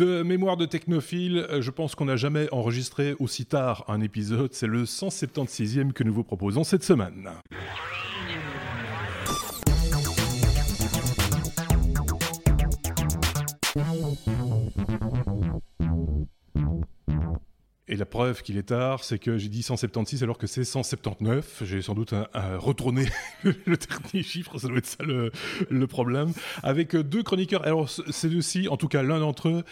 De mémoire de technophile, euh, je pense qu'on n'a jamais enregistré aussi tard un épisode. C'est le 176e que nous vous proposons cette semaine. Et la preuve qu'il est tard, c'est que j'ai dit 176 alors que c'est 179. J'ai sans doute retourné le dernier chiffre, ça doit être ça le, problème. Avec deux chroniqueurs, alors c'est aussi, en tout cas l'un d'entre eux,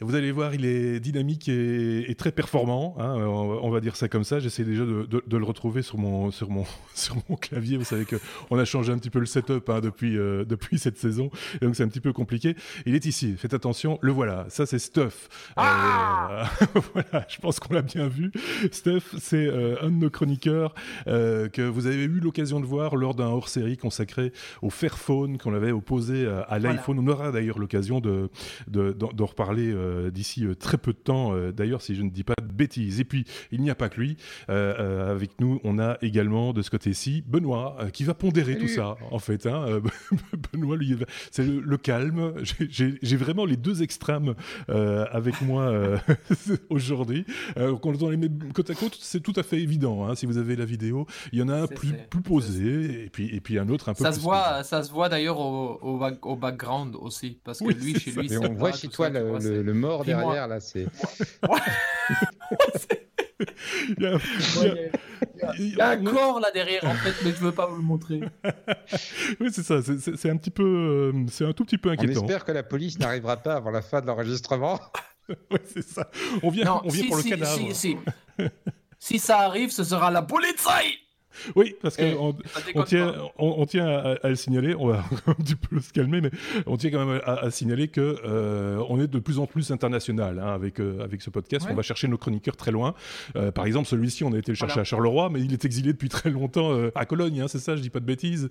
vous allez voir, il est dynamique et, très performant. Hein, on, va dire ça comme ça. J'essaie déjà de, le retrouver sur mon, sur, mon, sur mon clavier. Vous savez qu'on a changé un petit peu le setup hein, depuis, euh, depuis cette saison. Et donc c'est un petit peu compliqué. Il est ici. Faites attention. Le voilà. Ça, c'est Stuff. Ah euh, voilà. Je pense qu'on l'a bien vu. Stuff, c'est euh, un de nos chroniqueurs que vous avez eu l'occasion de voir lors d'un hors-série consacré au Fairphone qu'on avait opposé à, l'iPhone. On aura d'ailleurs l'occasion de, d'en reparler euh, d'ici euh, très peu de temps, euh, d'ailleurs, si je ne dis pas de bêtises. Et puis, il n'y a pas que lui. avec nous, on a également de ce côté-ci Benoît, qui va pondérer tout ça, en fait. Hein. Benoît, lui, c'est le, calme. J'ai vraiment les deux extrêmes avec moi aujourd'hui. quand on les met côte à côte, c'est tout à fait évident. Hein. Si vous avez la vidéo, il y en a un plus, plus posé, et puis, et puis un autre un peu ça plus... Se voit, ça se voit d'ailleurs au, au, background aussi, parce que lui, chez lui, on voit chez toi le, le, mort derrière, là, c'est. il, y a, un corps là derrière en fait, mais je veux pas vous le montrer. oui, c'est ça. C'est un petit peu, euh, c'est un tout petit peu inquiétant. On espère que la police n'arrivera pas avant la fin de l'enregistrement. oui, c'est ça. On vient, on vient pour le cadavre. Si, si, ça arrive, ce sera la police. Oui, parce qu'on on tient, on, tient à, le signaler, on va un petit peu se calmer, mais on tient quand même à, signaler que euh, on est de plus en plus international hein, avec euh, avec ce podcast. On va chercher nos chroniqueurs très loin. Euh, par exemple, celui-ci, on a été le chercher à Charleroi, mais il est exilé depuis très longtemps à Cologne. Hein, c'est ça, je dis pas de bêtises.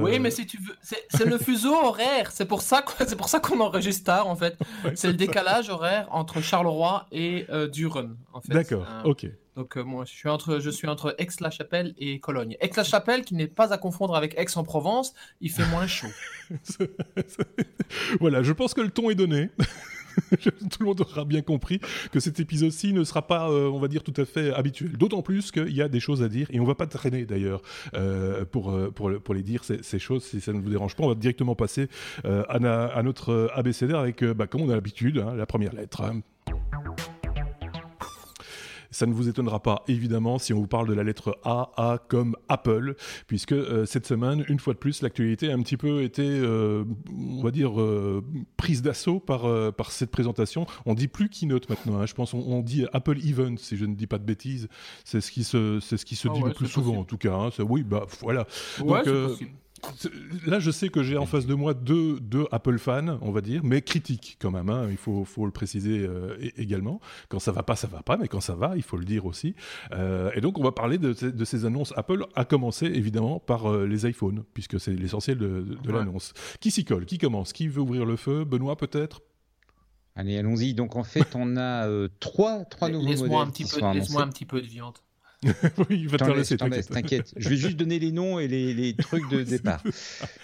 Oui, mais si tu veux, c'est le fuseau horaire. C'est pour ça, c'est pour ça qu'on enregistre tard en fait. c'est le décalage horaire entre Charleroi et Duren. En fait. D'accord. Ok. Donc euh, moi, je suis entre, Aix-la-Chapelle et Cologne. Aix-la-Chapelle, qui n'est pas à confondre avec Aix-en-Provence, il fait moins chaud. voilà, je pense que le ton est donné. tout le monde aura bien compris que cet épisode-ci ne sera pas, euh, on va dire, tout à fait habituel. D'autant plus qu'il y a des choses à dire et on va pas traîner d'ailleurs euh, pour, pour, pour, les dire ces, choses. Si ça ne vous dérange pas, on va directement passer à, notre ABCD avec, bah, comme on a l'habitude, hein, la première lettre. Hein. Ça ne vous étonnera pas, évidemment, si on vous parle de la lettre A, A comme Apple, puisque euh, cette semaine, une fois de plus, l'actualité a un petit peu été, euh, on va dire, euh, prise d'assaut par, par cette présentation. On dit plus Keynote maintenant, hein. je pense on, dit Apple Event, si je ne dis pas de bêtises. C'est ce qui se, c'est ce qui se ah dit le plus souvent, en tout cas. Hein. Oui, bah voilà. Donc, Là, je sais que j'ai en face de moi deux, deux, Apple fans, on va dire, mais critiques quand même. Hein, il faut, faut, le préciser euh, également. Quand ça va pas, ça va pas, mais quand ça va, il faut le dire aussi. Euh, et donc, on va parler de, de, ces annonces Apple, à commencer évidemment par euh, les iPhones, puisque c'est l'essentiel de, de l'annonce. Qui s'y colle? Qui commence? Qui veut ouvrir le feu? Benoît, peut-être? Allez, allons-y. Donc, en fait, on a trois, trois nouveaux modèles. Un petit peu, Laisse-moi un petit peu de viande. oui, il va te laisser, t'inquiète. Je vais juste donner les noms et les, trucs de départ.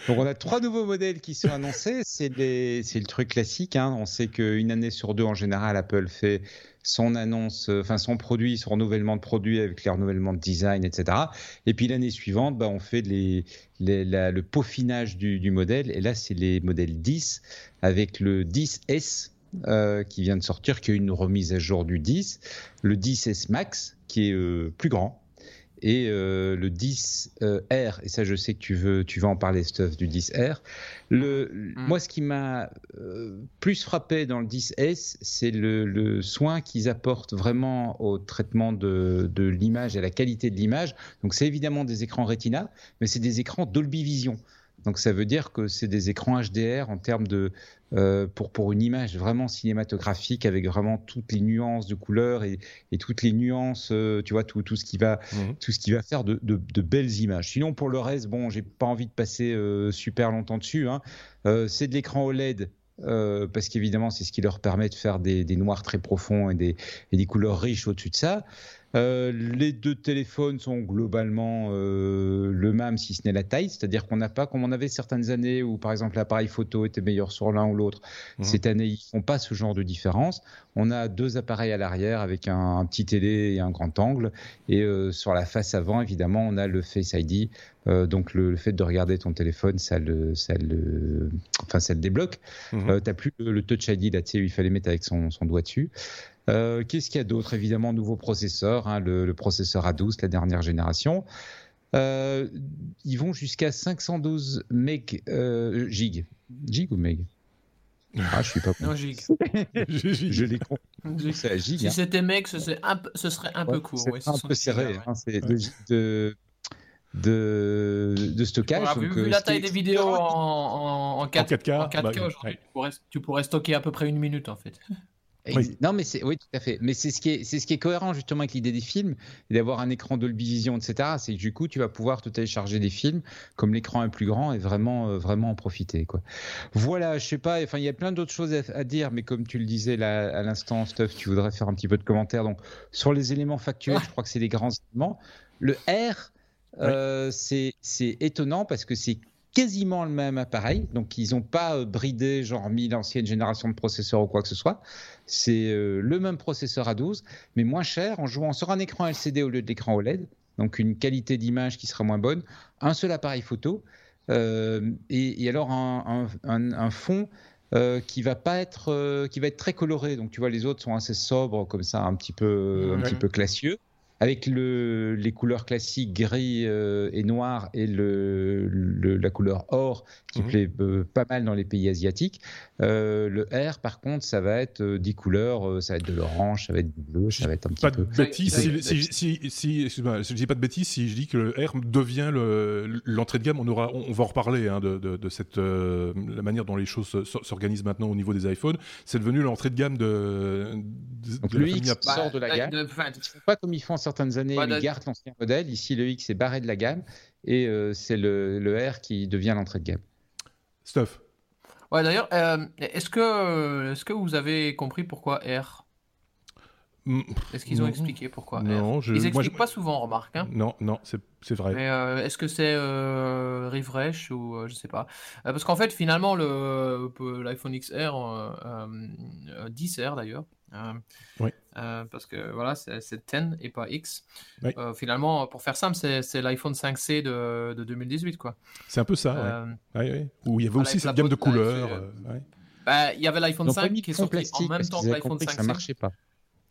Donc, on a trois nouveaux modèles qui sont annoncés. C'est le truc classique. Hein. On sait qu'une année sur deux, en général, Apple fait son annonce, euh, enfin son produit, son renouvellement de produit avec les renouvellements de design, etc. Et puis l'année suivante, bah, on fait les, le peaufinage du, du, modèle. Et là, c'est les modèles 10 avec le 10S euh, qui vient de sortir, qui est une remise à jour du 10, le 10S Max qui est euh, plus grand, et euh, le 10R, et ça je sais que tu veux, tu vas en parler, Stuff, du 10R. Le, mm. Moi, ce qui m'a plus frappé dans le 10S, c'est le, soin qu'ils apportent vraiment au traitement de, de l'image et à la qualité de l'image. Donc c'est évidemment des écrans Retina, mais c'est des écrans Dolby Vision. Donc ça veut dire que c'est des écrans HDR en termes de euh, pour pour une image vraiment cinématographique avec vraiment toutes les nuances de couleurs et, et toutes les nuances, euh, tu vois tout, tout ce qui va mhm. tout ce qui va faire de, de, de, belles images. Sinon pour le reste, bon, j'ai pas envie de passer euh, super longtemps dessus. Hein. c'est de l'écran OLED. parce qu'évidemment, c'est ce qui leur permet de faire des, des noirs très profonds et des, et des couleurs riches au-dessus de ça. Euh, les deux téléphones sont globalement euh, le même, si ce n'est la taille, c'est-à-dire qu'on n'a pas, comme on avait certaines années où par exemple l'appareil photo était meilleur sur l'un ou l'autre, mmh. cette année ils font pas ce genre de différence. On a deux appareils à l'arrière avec un, petit télé et un grand angle, et euh, sur la face avant, évidemment, on a le Face ID. donc le, fait de regarder ton téléphone, ça le, ça le, enfin ça le débloque. Mmh. tu n'as plus le, Touch ID là, tu sais, il fallait mettre avec son, son doigt dessus. Euh, qu'est-ce qu'il y a d'autre Évidemment, nouveau processeur, hein, le, processeur A12, la dernière génération. Euh, ils vont jusqu'à 512 meg, euh, gig. Gig ou meg? Ah, je suis pas Non, gig. je les gig. Si hein. c'était meg, ce serait un peu, ce serait un peu court. C'est un peu serré. Hein, c'est de, de, de, stockage. vu, la taille des vidéos en, en, 4, k en 4K bah, aujourd'hui, tu, pourrais, tu pourrais stocker à peu près une minute en fait. Non, mais c'est oui, tout à fait. Mais c'est ce qui est, c'est ce qui est cohérent justement avec l'idée des films, d'avoir un écran Dolby Vision, etc. C'est que du coup, tu vas pouvoir te télécharger des films comme l'écran est plus grand et vraiment, euh, vraiment en profiter, quoi. Voilà, je sais pas. Enfin, il y a plein d'autres choses à, dire, mais comme tu le disais là à l'instant, Stuff, tu voudrais faire un petit peu de commentaires. Donc, sur les éléments factuels, je crois que c'est les grands éléments. Le R, euh, c'est étonnant parce que c'est quasiment le même appareil. Donc, ils n'ont pas euh, bridé, genre mis l'ancienne génération de processeurs ou quoi que ce soit. C'est euh, le même processeur à 12, mais moins cher en jouant sur un écran LCD au lieu de l'écran OLED. Donc, une qualité d'image qui sera moins bonne. Un seul appareil photo. Euh, et, alors, un, fond. qui va pas être qui va être très coloré donc tu vois les autres sont assez sobres comme ça un petit peu un petit peu classieux avec le, les couleurs classiques gris euh, et noir et le, la couleur or qui mhm. plaît euh, pas mal dans les pays asiatiques. Euh, le R, par contre, ça va être 10 couleurs, ça va être de l'orange, ça va être du bleu, ça va être un petit pas peu. De bêtises, si, si, si, si, je dis pas de bêtises si je dis que le R devient l'entrée de gamme. On, aura, on, va en reparler hein, de, de, cette, la manière dont les choses s'organisent maintenant au niveau des iPhones. C'est devenu l'entrée de gamme de, Donc le X sort de la gamme. pas comme ils font certaines années, ils gardent l'ancien modèle. Ici, le X est barré de la gamme et euh, c'est le, le, R qui devient l'entrée de gamme. Stuff. Ouais, d'ailleurs, euh, est-ce que, est que vous avez compris pourquoi R? Mm, Est-ce qu'ils ont expliqué pourquoi non, R je, Ils n'expliquent pas souvent, remarque. Hein non, non, c'est vrai. Mais euh, est-ce que c'est euh, refresh ou je sais pas Parce qu'en fait, finalement, l'iPhone XR, 10R d'ailleurs, oui. Euh, parce que voilà, c'est 10 et pas X. Euh, finalement, pour faire simple, c'est l'iPhone 5C de, de, 2018. quoi. C'est un peu ça, euh, Où il y avait aussi cette gamme de couleurs. Bah, il y avait l'iPhone 5 qui est sorti en même temps que l'iPhone 5C. Ça marchait pas.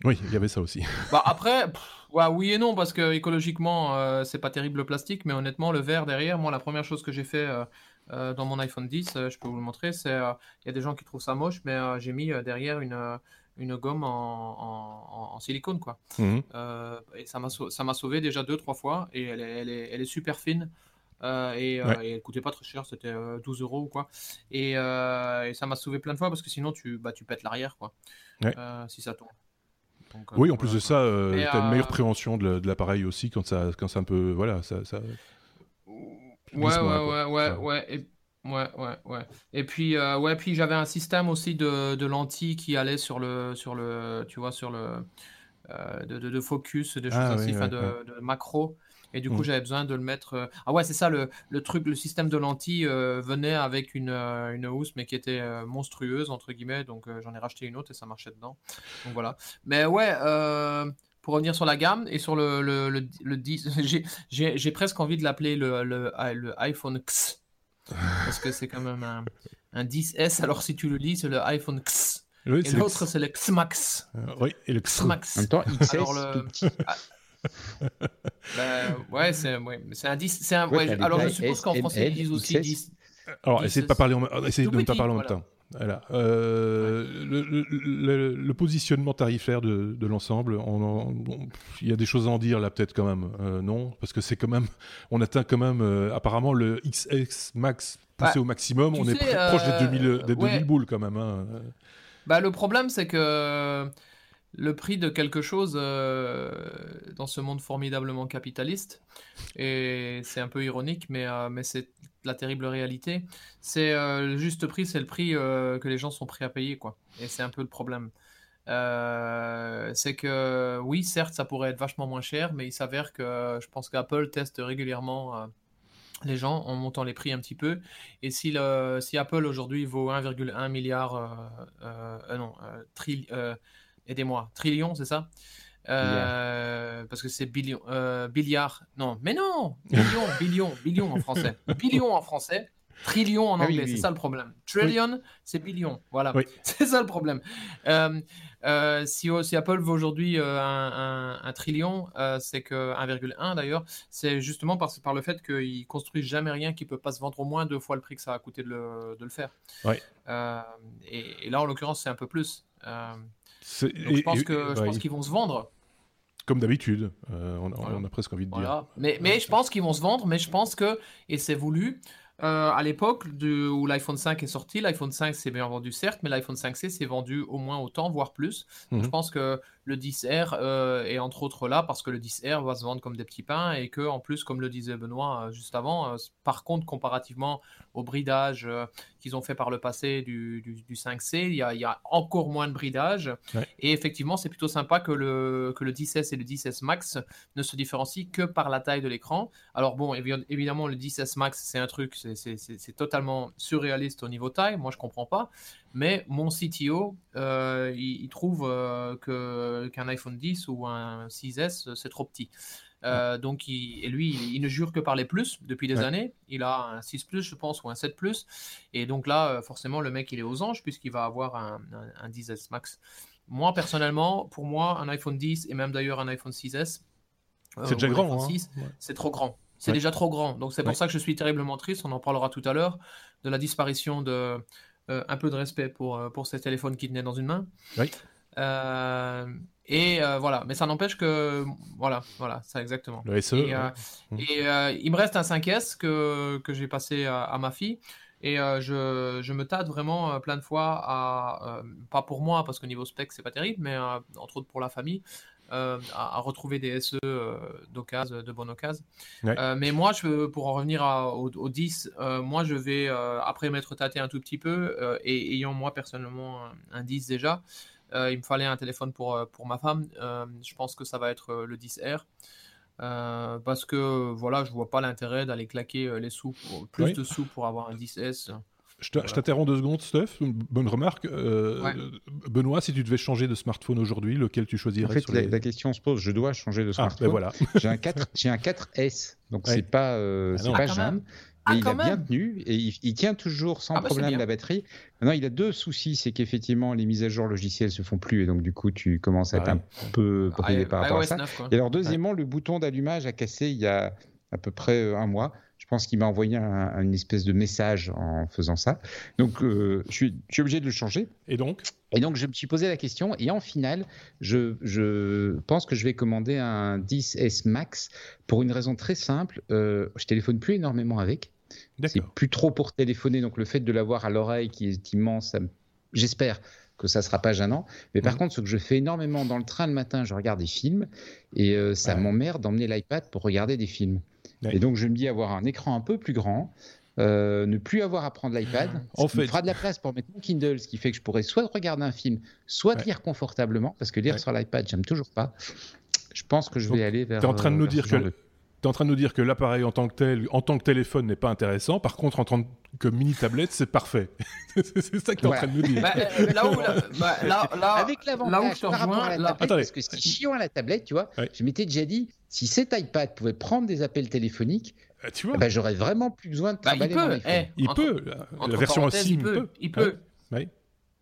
Oui, il y avait ça aussi. Bah après, oui et non, parce que écologiquement, c'est pas terrible le plastique, mais honnêtement, le verre derrière, moi, la première chose que j'ai fait dans mon iPhone 10, je peux vous le montrer, c'est il y a des gens qui trouvent ça moche, mais j'ai mis derrière une, une gomme en, silicone quoi. Mhm. Euh, et ça m'a ça sauvé déjà deux trois fois et elle est, elle est, elle est super fine. Euh, et, euh, et, elle coûtait pas très cher, c'était 12 euros ou quoi. Et, et ça m'a sauvé plein de fois parce que sinon tu, bah, tu pètes l'arrière quoi. si ça tombe. oui, en plus de ça, tu as une meilleure préhension de l'appareil aussi quand ça, quand c'est un peu. Voilà, ça. ça... Ouais, ouais, ouais, ouais, ouais, Ouais, ouais, ouais. Et puis, euh, ouais, puis j'avais un système aussi de, de, lentilles qui allait sur le, sur le, tu vois, sur le, euh, de, de, focus, des choses ah ainsi, enfin, de, de, macro. Et du coup, mmh. j'avais besoin de le mettre. Euh, ah ouais, c'est ça, le, le, truc, le système de lentilles venait avec une, une housse, mais qui était monstrueuse, entre guillemets. Donc, j'en ai racheté une autre et ça marchait dedans. Donc voilà. Mais ouais, pour revenir sur la gamme et sur le, le, le, le 10, j'ai presque envie de l'appeler le, le, le iPhone X parce que c'est quand même un, un, 10S. Alors si tu le lis, c'est le iPhone X. et l'autre, c'est le X Max. Euh, oui, et le X Max. En même temps, XS, alors, le... ah. ben, ouais, c'est ouais, un 10. Un... Ouais, alors je suppose qu'en français, ils disent aussi 10. Alors, essayez de, pas parler en... essayez de ne pas parler en même temps. Voilà. Euh, le, positionnement tarifaire de, l'ensemble, il y a des choses à en dire là peut-être quand même. Euh, non, parce que c'est quand même, on atteint quand même euh, apparemment le XX max poussé bah, au maximum. On est proche des 2000, des 2000 boules quand même. Hein. Bah, le problème c'est que le prix de quelque chose euh, dans ce monde formidablement capitaliste, et c'est un peu ironique, mais, euh, mais c'est la terrible réalité, c'est euh, le juste prix, c'est le prix que les gens sont prêts à payer, quoi. Et c'est un peu le problème. c'est que oui, certes, ça pourrait être vachement moins cher, mais il s'avère que je pense qu'Apple teste régulièrement les gens en montant les prix un petit peu. Et si, le, si Apple aujourd'hui vaut 1,1 milliard, euh, euh, non, euh, aidez-moi, trillion, c'est ça? Parce que c'est billion, billiard. Non, mais non, billion, billion, billion en français. Billion en français. Trillion en ah anglais, c'est ça le problème. Trillion, c'est billion. Voilà, c'est ça le problème. Euh, si, si, Apple veut aujourd'hui euh, un, trillion, euh, c'est que 1,1 d'ailleurs, c'est justement par, par le fait qu'ils construisent jamais rien qui peut pas se vendre au moins deux fois le prix que ça a coûté de le, de le faire. Ouais. Et, là, en l'occurrence, c'est un peu plus. Je pense que je pense qu'ils vont se vendre. Comme d'habitude, on, on, a presque envie de dire. Mais, mais je pense qu'ils vont se vendre, mais je pense que, et c'est voulu, euh, à l'époque où l'iPhone 5 est sorti, l'iPhone 5 s'est bien vendu certes, mais l'iPhone 5C s'est vendu au moins autant, voire plus. Je mhm. pense que le 10R euh, est entre autres là parce que le 10R va se vendre comme des petits pains et que en plus, comme le disait Benoît euh, juste avant, par contre comparativement au bridage qu'ils ont fait par le passé du, 5C, il y, a, encore moins de bridage. Et effectivement, c'est plutôt sympa que le, que le 10S et le 10S Max ne se différencient que par la taille de l'écran. Alors bon, évidemment, le 10S Max, c'est un truc, c'est totalement surréaliste au niveau taille. Moi, je comprends pas. Mais mon CTO, euh, il, trouve euh, que qu'un iPhone 10 ou un 6S, c'est trop petit. Euh, donc, il, et lui, il, ne jure que par les plus depuis des années. Il a un 6 Plus, je pense, ou un 7 Plus. Et donc là, forcément, le mec, il est aux anges puisqu'il va avoir un, un, 10S Max. Moi, personnellement, pour moi, un iPhone 10 et même d'ailleurs un iPhone 6S, c'est déjà grand. Hein. C'est trop grand. C'est déjà trop grand. Donc c'est pour ça que je suis terriblement triste. On en parlera tout à l'heure de la disparition de un peu de respect pour, euh, pour ces téléphones qui tenaient dans une main. Oui. Euh, et voilà, mais ça n'empêche que voilà, voilà, ça exactement. Le SE, et, et il me reste un 5S que, que j'ai passé à, ma fille. Et je, je, me tâte vraiment plein de fois à, pas pour moi, parce que niveau spec, c'est pas terrible, mais entre autres pour la famille, euh, à, retrouver des SE euh, d'occasion, de bonne occasion. Euh, mais moi, je, pour en revenir au, 10, moi, je vais, après m'être tâté un tout petit peu, et ayant moi personnellement un, 10 déjà, il me fallait un téléphone pour, pour ma femme. je pense que ça va être le 10R. parce que voilà, je vois pas l'intérêt d'aller claquer les sous, plus de sous pour avoir un 10S. Je t'interromps deux secondes, Steph. bonne remarque. Euh, Benoît, si tu devais changer de smartphone aujourd'hui, lequel tu choisirais En fait, la, question se pose. Je dois changer de ah, ben smartphone. voilà. j'ai un 4, j'ai un 4S, donc c'est pas, euh, ah pas jeune. Mais ah, il a bien tenu et il, tient toujours sans ah, bah, problème la batterie. Maintenant, il a deux soucis, c'est qu'effectivement les mises à jour logicielles se font plus et donc du coup tu commences à être un peu bridé par rapport à ça. et alors deuxièmement, le bouton d'allumage a cassé il y a à peu près euh, un mois. Je pense qu'il m'a envoyé une espèce de message en faisant ça. Donc, euh, je, suis, obligé de le changer. Et donc? Et donc, je me suis posé la question. Et en finale, je, pense que je vais commander un 10S Max pour une raison très simple. Euh, je téléphone plus énormément avec. C'est plus trop pour téléphoner. Donc, le fait de l'avoir à l'oreille qui est immense, j'espère que ça sera pas gênant. Mais par mmh. contre, ce que je fais énormément dans le train le matin, je regarde des films et euh, ça m'emmerde d'emmener l'iPad pour regarder des films. Et donc, je me dis avoir un écran un peu plus grand, euh, ne plus avoir à prendre l'iPad. En fait, fera de la place pour mettre mon Kindle, ce qui fait que je pourrais soit regarder un film, soit lire confortablement, parce que lire sur l'iPad, j'aime toujours pas. Je pense que je vais aller vers. Tu es en train de nous euh, dire que tu es en train de nous dire que l'appareil en tant que tel, en tant que téléphone, n'est pas intéressant. Par contre, en tant que mini tablette, c'est parfait. c'est ça que tu es en train de nous dire. Bah, euh, là où, bah, là, là, Avec l'avantage par rapport à la tablette, parce que c'est chiant à la tablette, tu vois. Je m'étais déjà dit, si cet iPad pouvait prendre des appels téléphoniques, tu vois, bah, j'aurais vraiment plus besoin de bah, il peut, eh, il peut. La, version aussi, il peut. Il peut. Ouais.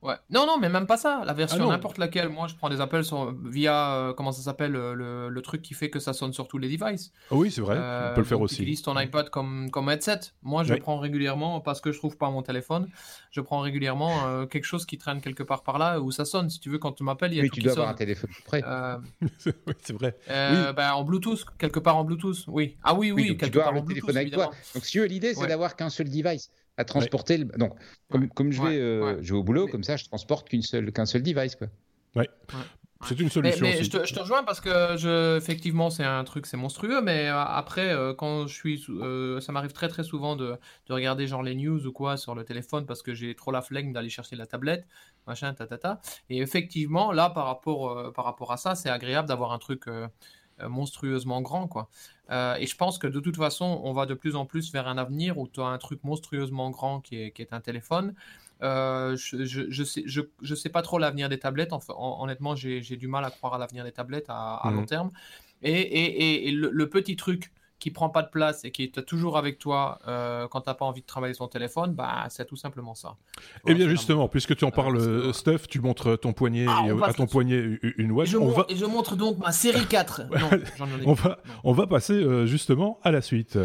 Non, non, mais même pas ça. La version ah n'importe laquelle. Moi, je prends des appels sur, via, euh, comment ça s'appelle, le, le, truc qui fait que ça sonne sur tous les devices. Ah oui, c'est vrai. on peut le faire euh, aussi. Tu utilises ton iPad comme, comme headset. Moi, je prends régulièrement, parce que je trouve pas mon téléphone, je prends régulièrement euh, quelque chose qui traîne quelque part par là où ça sonne. Si tu veux, quand tu m'appelles, il y a oui, tout tu dois avoir un téléphone prêt. oui, c'est vrai. Oui. Ben, en Bluetooth, quelque part en Bluetooth. Oui. Ah oui, oui, quelque part en Bluetooth. Avec toi. Donc, si l'idée, c'est d'avoir qu'un seul device à transporter. Le... Donc, comme, comme je, vais, euh, je vais au boulot, comme ça, je transporte qu'une seule, qu'un seul device. Quoi. Ouais. C'est une solution. Mais, Je, te, je, te, rejoins parce que je, effectivement, c'est un truc, c'est monstrueux. Mais euh, après, euh, quand je suis, euh, ça m'arrive très très souvent de, de, regarder genre les news ou quoi sur le téléphone parce que j'ai trop la flemme d'aller chercher la tablette, machin, ta, Et effectivement, là, par rapport, par rapport à ça, c'est agréable d'avoir un truc monstrueusement grand, quoi. Et je pense que de toute façon, on va de plus en plus vers un avenir où tu as un truc monstrueusement grand qui est, qui est un téléphone. Euh, je, je, sais, je, sais pas trop l'avenir des tablettes. Enfin, honnêtement, j'ai du mal à croire à l'avenir des tablettes à, long mmh. terme. Et, et, et le, petit truc qui prend pas de place et qui est toujours avec toi euh, quand tu n'as pas envie de travailler sur ton téléphone, bah, c'est tout simplement ça. et eh bien justement, puisque tu en parles, euh, Steph, tu montres ton poignet ah, à ton poignet une watch. Et je, on va... et je montre donc ma série 4. non, on, va, on va passer justement à la suite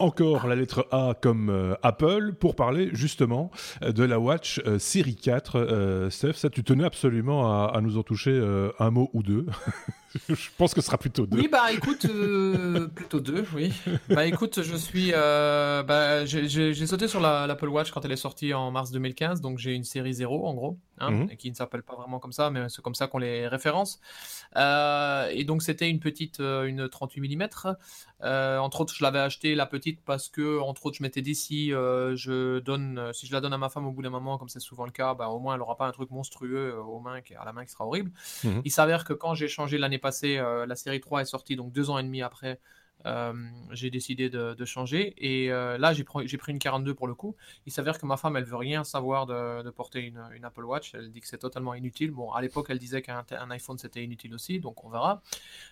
encore la lettre A comme euh, Apple pour parler justement euh, de la Watch euh, Série 4. Steph, ça tu tenais absolument à, nous en toucher un mot ou deux. je pense que ce sera plutôt deux. Oui, bah écoute, plutôt deux, oui. Bah écoute, je suis. bah, j'ai sauté sur l'Apple Watch quand elle est sortie en mars 2015, donc j'ai une série 0 en gros, hein, mhm. qui ne s'appelle pas vraiment comme ça, mais c'est comme ça qu'on les référence. et donc c'était une petite, une 38 mm. entre autres, je l'avais acheté la petite parce que, entre autres, je m'étais dit si euh, je donne, euh, si je la donne à ma femme au bout d'un moment, comme c'est souvent le cas, bah, au moins elle n'aura pas un truc monstrueux euh, aux mains, à la main qui sera horrible. Mhm. Il s'avère que quand j'ai changé l'année passée, la série 3 est sortie donc deux ans et demi après euh, j'ai décidé de, changer. Et euh, là, j'ai pris, pris une 42 pour le coup. Il s'avère que ma femme, elle veut rien savoir de, porter une, une, Apple Watch. Elle dit que c'est totalement inutile. Bon, à l'époque, elle disait qu'un iPhone, c'était inutile aussi, donc on verra.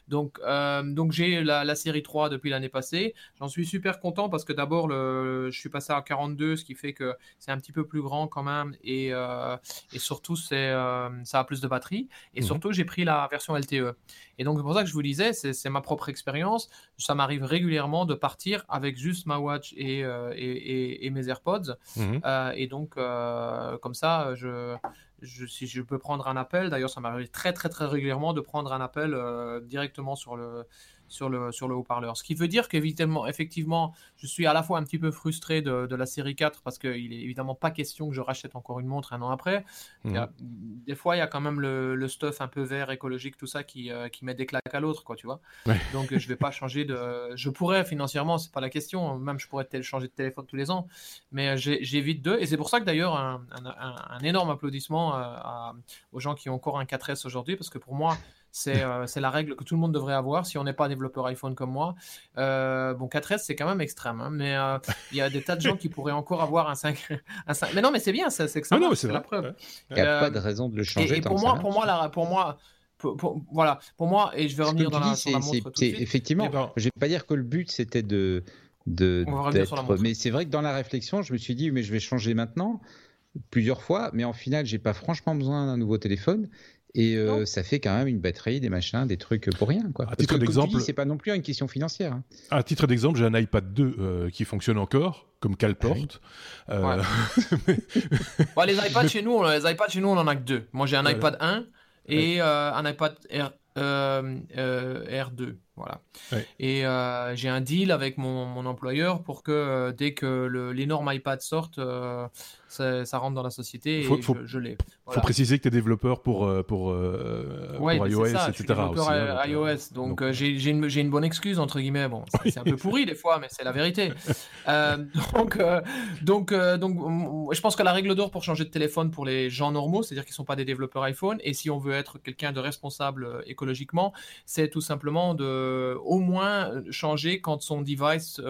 Donc, euh, donc j'ai la, série 3 depuis l'année passée. J'en suis super content parce que d'abord, je suis passé à 42, ce qui fait que c'est un petit peu plus grand quand même. Et, et surtout, c'est ça a plus de batterie. Et mhm. surtout, j'ai pris la version LTE. Et donc, c'est pour ça que je vous disais, c'est ma propre expérience. Ça m'arrive régulièrement de partir avec juste ma watch et, euh, et, mes AirPods. Mhm. Euh, et donc, euh, comme ça, je, je, si je peux prendre un appel, d'ailleurs, ça m'arrive très, très, très régulièrement de prendre un appel directement sur le, sur le, sur le haut-parleur. Ce qui veut dire qu'évidemment, effectivement, je suis à la fois un petit peu frustré de, de la série 4 parce qu'il est évidemment pas question que je rachète encore une montre un an après. Mhm. des fois, il y a quand même le, le, stuff un peu vert, écologique, tout ça qui, euh, qui met des claques à l'autre, quoi, tu vois. Donc, je vais pas changer de. Je pourrais financièrement, c'est pas la question. Même je pourrais changer de téléphone tous les ans, mais j'évite deux. Et c'est pour ça que d'ailleurs, un, un, énorme applaudissement euh, à, aux gens qui ont encore un 4S aujourd'hui parce que pour moi, euh, c'est la règle que tout le monde devrait avoir si on n'est pas développeur iPhone comme moi. Euh, bon, 4S, c'est quand même extrême, hein, mais euh, il y a des tas de gens qui pourraient encore avoir un 5. Un 5... Mais non, mais c'est bien, c'est que ça ah c'est la preuve. Il n'y a pas de raison de le changer. Et, pour, moi, pour, moi, pour moi, voilà, pour moi, et je vais revenir dans la, sur la montre tout Effectivement, je vais pas dire que le but c'était de, de mais c'est vrai que dans la réflexion, je me suis dit, mais je vais changer maintenant plusieurs fois, mais en final, j'ai pas franchement besoin d'un nouveau téléphone. Et euh, ça fait quand même une batterie, des machins, des trucs pour rien. Quoi. À titre d'exemple, c'est pas non plus une question financière. Hein. À titre d'exemple, j'ai un iPad 2 euh, qui fonctionne encore, comme Calport. Ah euh... les iPads chez nous, les iPads chez nous, on en a que deux. Moi, j'ai un iPad 1 et euh, un iPad R, R2. Voilà. Et j'ai un deal avec mon, mon employeur pour que dès que l'énorme iPad sorte, ça, rentre dans la société et je, l'ai. Il faut préciser que tu es développeur pour, euh, pour, euh, pour iOS, etc. Je suis développeur hein, iOS, euh, donc, j'ai une, une, bonne excuse, entre guillemets. Bon, c'est un peu pourri des fois, mais c'est la vérité. donc, donc, donc, je pense que la règle d'or pour changer de téléphone pour les gens normaux, c'est-à-dire qui ne sont pas des développeurs iPhone, et si on veut être quelqu'un de responsable écologiquement, c'est tout simplement de au moins changer quand son device,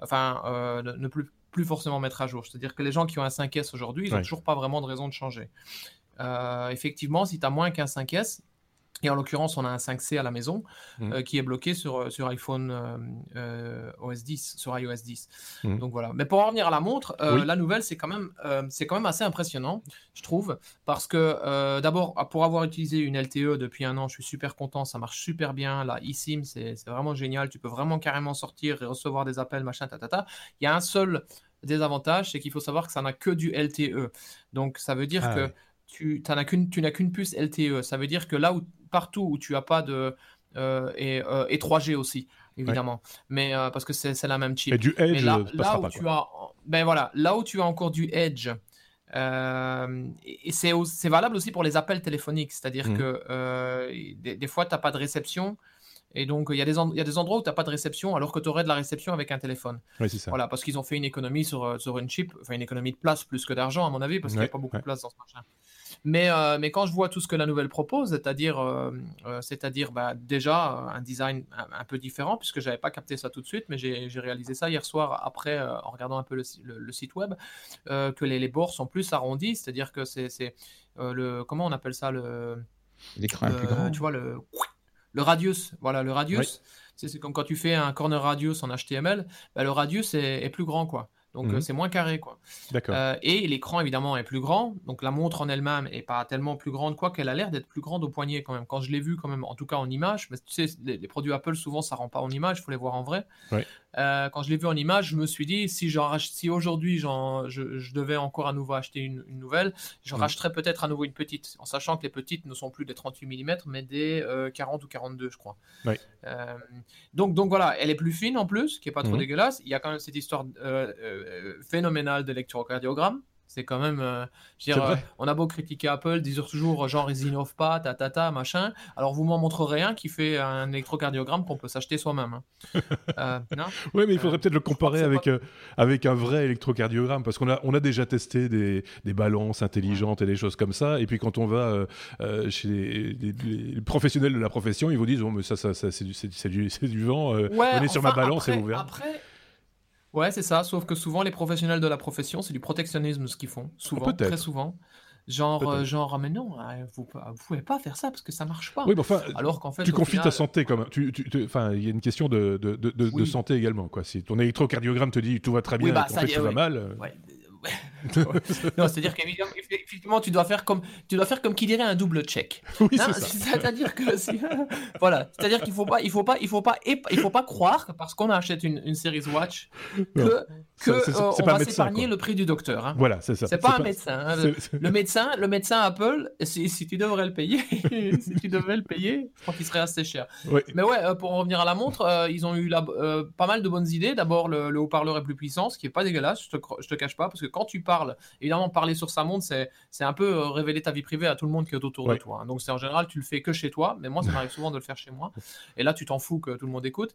enfin, ne plus plus forcément mettre à jour. C'est-à-dire que les gens qui ont un 5S aujourd'hui, ils n'ont toujours pas vraiment de raison de changer. Euh, effectivement, si tu as moins qu'un 5S, et en l'occurrence, on a un 5C à la maison mmh. euh, qui est bloqué sur, euh, sur iPhone euh, OS 10, sur iOS 10. Mmh. Donc voilà. Mais pour en revenir à la montre, la nouvelle, c'est quand, même, c'est quand même assez impressionnant, je trouve. Parce que d'abord, pour avoir utilisé une LTE depuis un an, je suis super content, ça marche super bien. La eSIM, c'est, c'est vraiment génial. Tu peux vraiment carrément sortir et recevoir des appels, machin, tatata. Il y a un seul désavantage, c'est qu'il faut savoir que ça n'a que du LTE. Donc ça veut dire ah que tu n'as qu'une tu n'as qu'une puce LTE. Ça veut dire que là où partout où tu as pas de euh, et, euh, et 3G aussi évidemment, mais euh, parce que c'est la même chip. Et du Edge, là, là où tu as ben voilà, là où tu as encore du Edge et c'est valable aussi pour les appels téléphoniques, c'est-à-dire mmh. que des, des, fois, tu n'as pas de réception. Et donc, il y, a des y a des endroits où tu n'as pas de réception alors que tu aurais de la réception avec un téléphone. Oui, c'est ça. Voilà, parce qu'ils ont fait une économie sur, sur une chip, enfin une économie de place plus que d'argent, à mon avis, parce qu'il n'y a pas beaucoup de place dans ce machin. Mais, euh, mais quand je vois tout ce que la nouvelle propose, c'est-à-dire euh, euh, c'est-à-dire bah, déjà un design un, peu différent, puisque je n'avais pas capté ça tout de suite, mais j'ai réalisé ça hier soir après, en regardant un peu le, le, site web, que les, les, bords sont plus arrondis, c'est-à-dire que c'est le. Comment on appelle ça le, L'écran plus grand. Tu vois, le, le radius. Voilà, le radius. C'est comme quand tu fais un corner radius en HTML, bah, le radius est, est plus grand, quoi. Donc euh, mhm. c'est moins carré quoi. D'accord. Euh, et l'écran évidemment est plus grand. Donc la montre en elle-même est pas tellement plus grande, quoi qu'elle a l'air d'être plus grande au poignet quand même. Quand je l'ai vu quand même, en tout cas en image, mais tu sais les, produits Apple souvent ça rend pas en image, il faut les voir en vrai. Euh, quand je l'ai vu en image, je me suis dit si si aujourd'hui je, je, devais encore à nouveau acheter une, nouvelle, je rachèterais peut-être à nouveau une petite, en sachant que les petites ne sont plus des 38 mm mais des 40 ou 42 je crois. donc donc voilà, elle est plus fine en plus, qui est pas trop mhm. dégueulasse. Il y a quand même cette histoire euh, phénoménal d'électrocardiogramme. C'est quand même, euh, je veux dire, euh, on a beau critiquer Apple, dire toujours genre ils innovent pas, ta ta ta machin. Alors vous m'en montrerez un qui fait un électrocardiogramme qu'on peut s'acheter soi-même. Hein. oui, mais il faudrait peut-être le comparer avec avec un vrai électrocardiogramme parce qu'on a on a déjà testé des, des balances intelligentes et des choses comme ça. Et puis quand on va chez les, professionnels de la profession, ils vous disent oh mais ça ça, c'est du du, du, vent. venez sur ma balance et vous verrez. Après, Ouais, c'est ça. Sauf que souvent, les professionnels de la profession, c'est du protectionnisme ce qu'ils font. Souvent, très souvent. Genre, euh, genre, ah, mais non, euh, vous, vous pouvez pas faire ça parce que ça marche pas. Oui, mais enfin, alors qu'en fait, tu confies ta santé quand même. Tu, enfin, il y a une question de, de, de, de, santé également, quoi. Si ton électrocardiogramme te dit tout va très bien, bah, et fait, tout va mal. Euh, ouais. non, c'est-à-dire qu'effectivement, tu dois faire comme tu dois faire comme qui dirait un double check. Oui, c'est-à-dire que voilà, c'est-à-dire qu'il faut pas, il faut pas, il faut pas, il faut pas croire que parce qu'on achète une, une Series Watch que que euh, on va s'épargner le prix du docteur. Hein. Voilà, c'est ça. C'est pas un médecin. Hein. Le, médecin, le médecin Apple, si, si, tu devrais le payer, si tu devais le payer, je crois qu'il serait assez cher. Mais ouais, euh, pour revenir à la montre, euh, ils ont eu la, pas mal de bonnes idées. D'abord, le, le haut-parleur est plus puissant, ce qui est pas dégueulasse. Je te, je te cache pas, parce que quand tu évidemment, parler sur sa montre, c'est un peu révéler ta vie privée à tout le monde qui est autour de toi. Hein. Donc c'est en général, tu le fais que chez toi. Mais moi, ça m'arrive souvent de le faire chez moi. Et là, tu t'en fous que tout le monde écoute.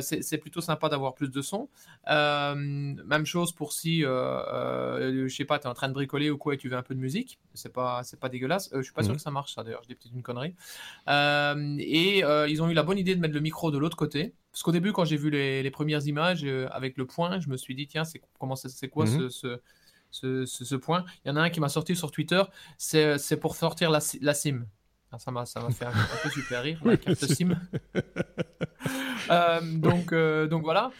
c'est plutôt sympa d'avoir plus de son. même chose pour si, euh, euh, je sais pas, tu es en train de bricoler ou quoi et tu veux un peu de musique. C'est pas, c'est pas dégueulasse. Euh, je suis pas sûr mhm. que ça marche, ça d'ailleurs. Je dis peut-être une connerie. et ils ont eu la bonne idée de mettre le micro de l'autre côté. Parce qu'au début, quand j'ai vu les, premières images avec le point, je me suis dit, tiens, c'est comment c'est quoi mhm. ce, ce, ce, point Il y en a un qui m'a sorti sur Twitter, c'est pour sortir la, la SIM. Ah, ça m'a ça m'a fait un, peu super rire la carte SIM. donc donc voilà.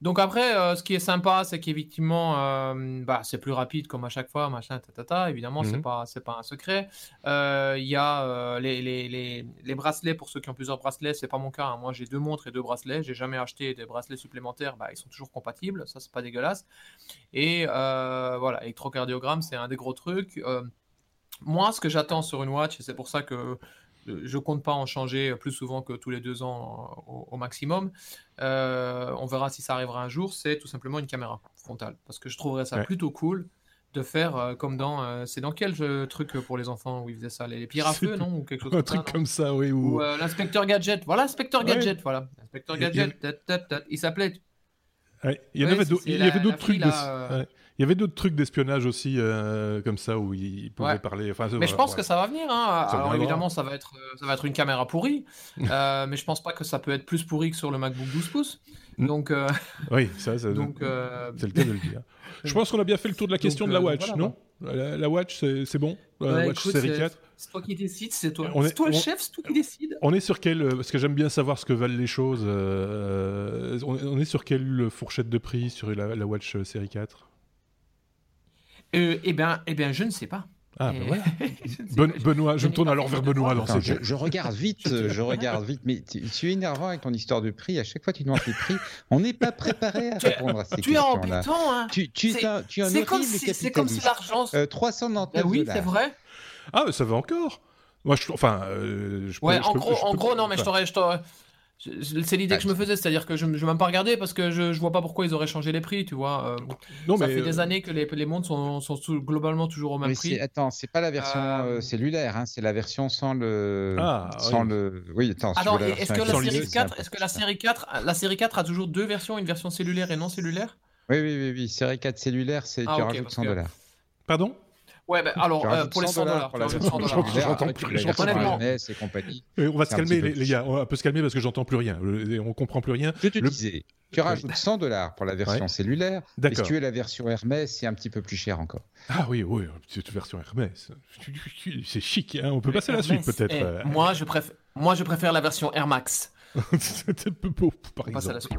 Donc après, euh, ce qui est sympa, c'est qu'effectivement, euh, bah, c'est plus rapide comme à chaque fois, machin, tatata. Évidemment, c'est mhm. pas, c'est pas un secret. Euh, il y a les, les, les, les, bracelets pour ceux qui ont plusieurs bracelets. C'est pas mon cas. Hein. Moi, j'ai deux montres et deux bracelets. J'ai jamais acheté des bracelets supplémentaires. Bah, ils sont toujours compatibles. Ça, c'est pas dégueulasse. Et voilà, électrocardiogramme, c'est un des gros trucs. Moi, ce que j'attends sur une watch, et c'est pour ça que je compte pas en changer plus souvent que tous les deux ans au, maximum. Euh, on verra si ça arrivera un jour. C'est tout simplement une caméra frontale parce que je trouverais ça plutôt cool de faire euh, comme dans euh, c'est dans quel truc pour les enfants où ils faisaient ça les, pierres à feu non ou quelque chose un truc comme ça oui ou, l'inspecteur gadget voilà l'inspecteur gadget voilà l'inspecteur gadget il s'appelait il y, avait d'autres trucs il y avait d'autres trucs d'espionnage aussi, euh, comme ça, où ils pouvaient parler. Enfin, mais je pense que ça va venir. Hein. Alors évidemment, ça va, être, ça va être une caméra pourrie, euh, mais je pense pas que ça peut être plus pourri que sur le MacBook 12 pouces. Donc, euh, oui, ça, ça donc, c'est le cas de le dire. Je pense qu'on a bien fait le tour de la question de la Watch, non? la, Watch, c'est bon? La Watch série 4 C'est toi qui décides, c'est toi. C'est toi le chef, c'est toi qui décides. On est sur quel. Parce que j'aime bien savoir ce que valent les choses. on, est sur quelle fourchette de prix sur la, la Watch série 4 euh, eh, bien, eh bien, je ne sais pas. Ah, ben voilà. Benoît, je, me tourne alors vers Benoît. Alors je, je, regarde vite, je regarde vite, mais tu, es énervant avec ton histoire de prix. À chaque fois, tu demandes les prix. On n'est pas préparé à répondre à ces questions-là. Tu es embêtant, hein. Tu, tu, es un, tu es comme si, C'est comme si l'argent. Euh, 399 oui, c'est vrai. Ah, mais ça va encore. Moi, je, enfin, euh, je ouais, en, gros, en gros, non, mais je t'aurais, C'est l'idée que je me faisais, c'est-à-dire que je ne vais même pas regarder parce que je ne vois pas pourquoi ils auraient changé les prix, tu vois. Euh, non, ça fait des euh, années que les, les montres sont, sont globalement toujours au même prix. Attends, c'est pas la version euh, cellulaire, hein, c'est la version sans le. Ah, sans oui. le. Oui, attends. est-ce que, la série 4, est-ce que la série 4, la série 4 a toujours deux versions, une version cellulaire et non cellulaire? Oui, oui, oui, oui. Série 4 cellulaire, c'est ah, tu rajoutes 100 dollars. Pardon? Ouais, bah, alors euh, pour les 100 dollars. J'entends plus rien. On va se calmer, les, gars. On va se calmer parce que j'entends plus rien. On comprend plus rien. Je te disais, tu rajoutes 100 dollars pour la version cellulaire. Et si tu es la version Hermès, c'est un petit peu plus cher encore. Ah oui, oui, cette version Hermès. C'est chic. Hein. On peut passer à la suite peut-être. Eh, euh. Moi, je préfère. Moi, je préfère la version Air Max. C'est un peu beau, par exemple. On passe à la suite.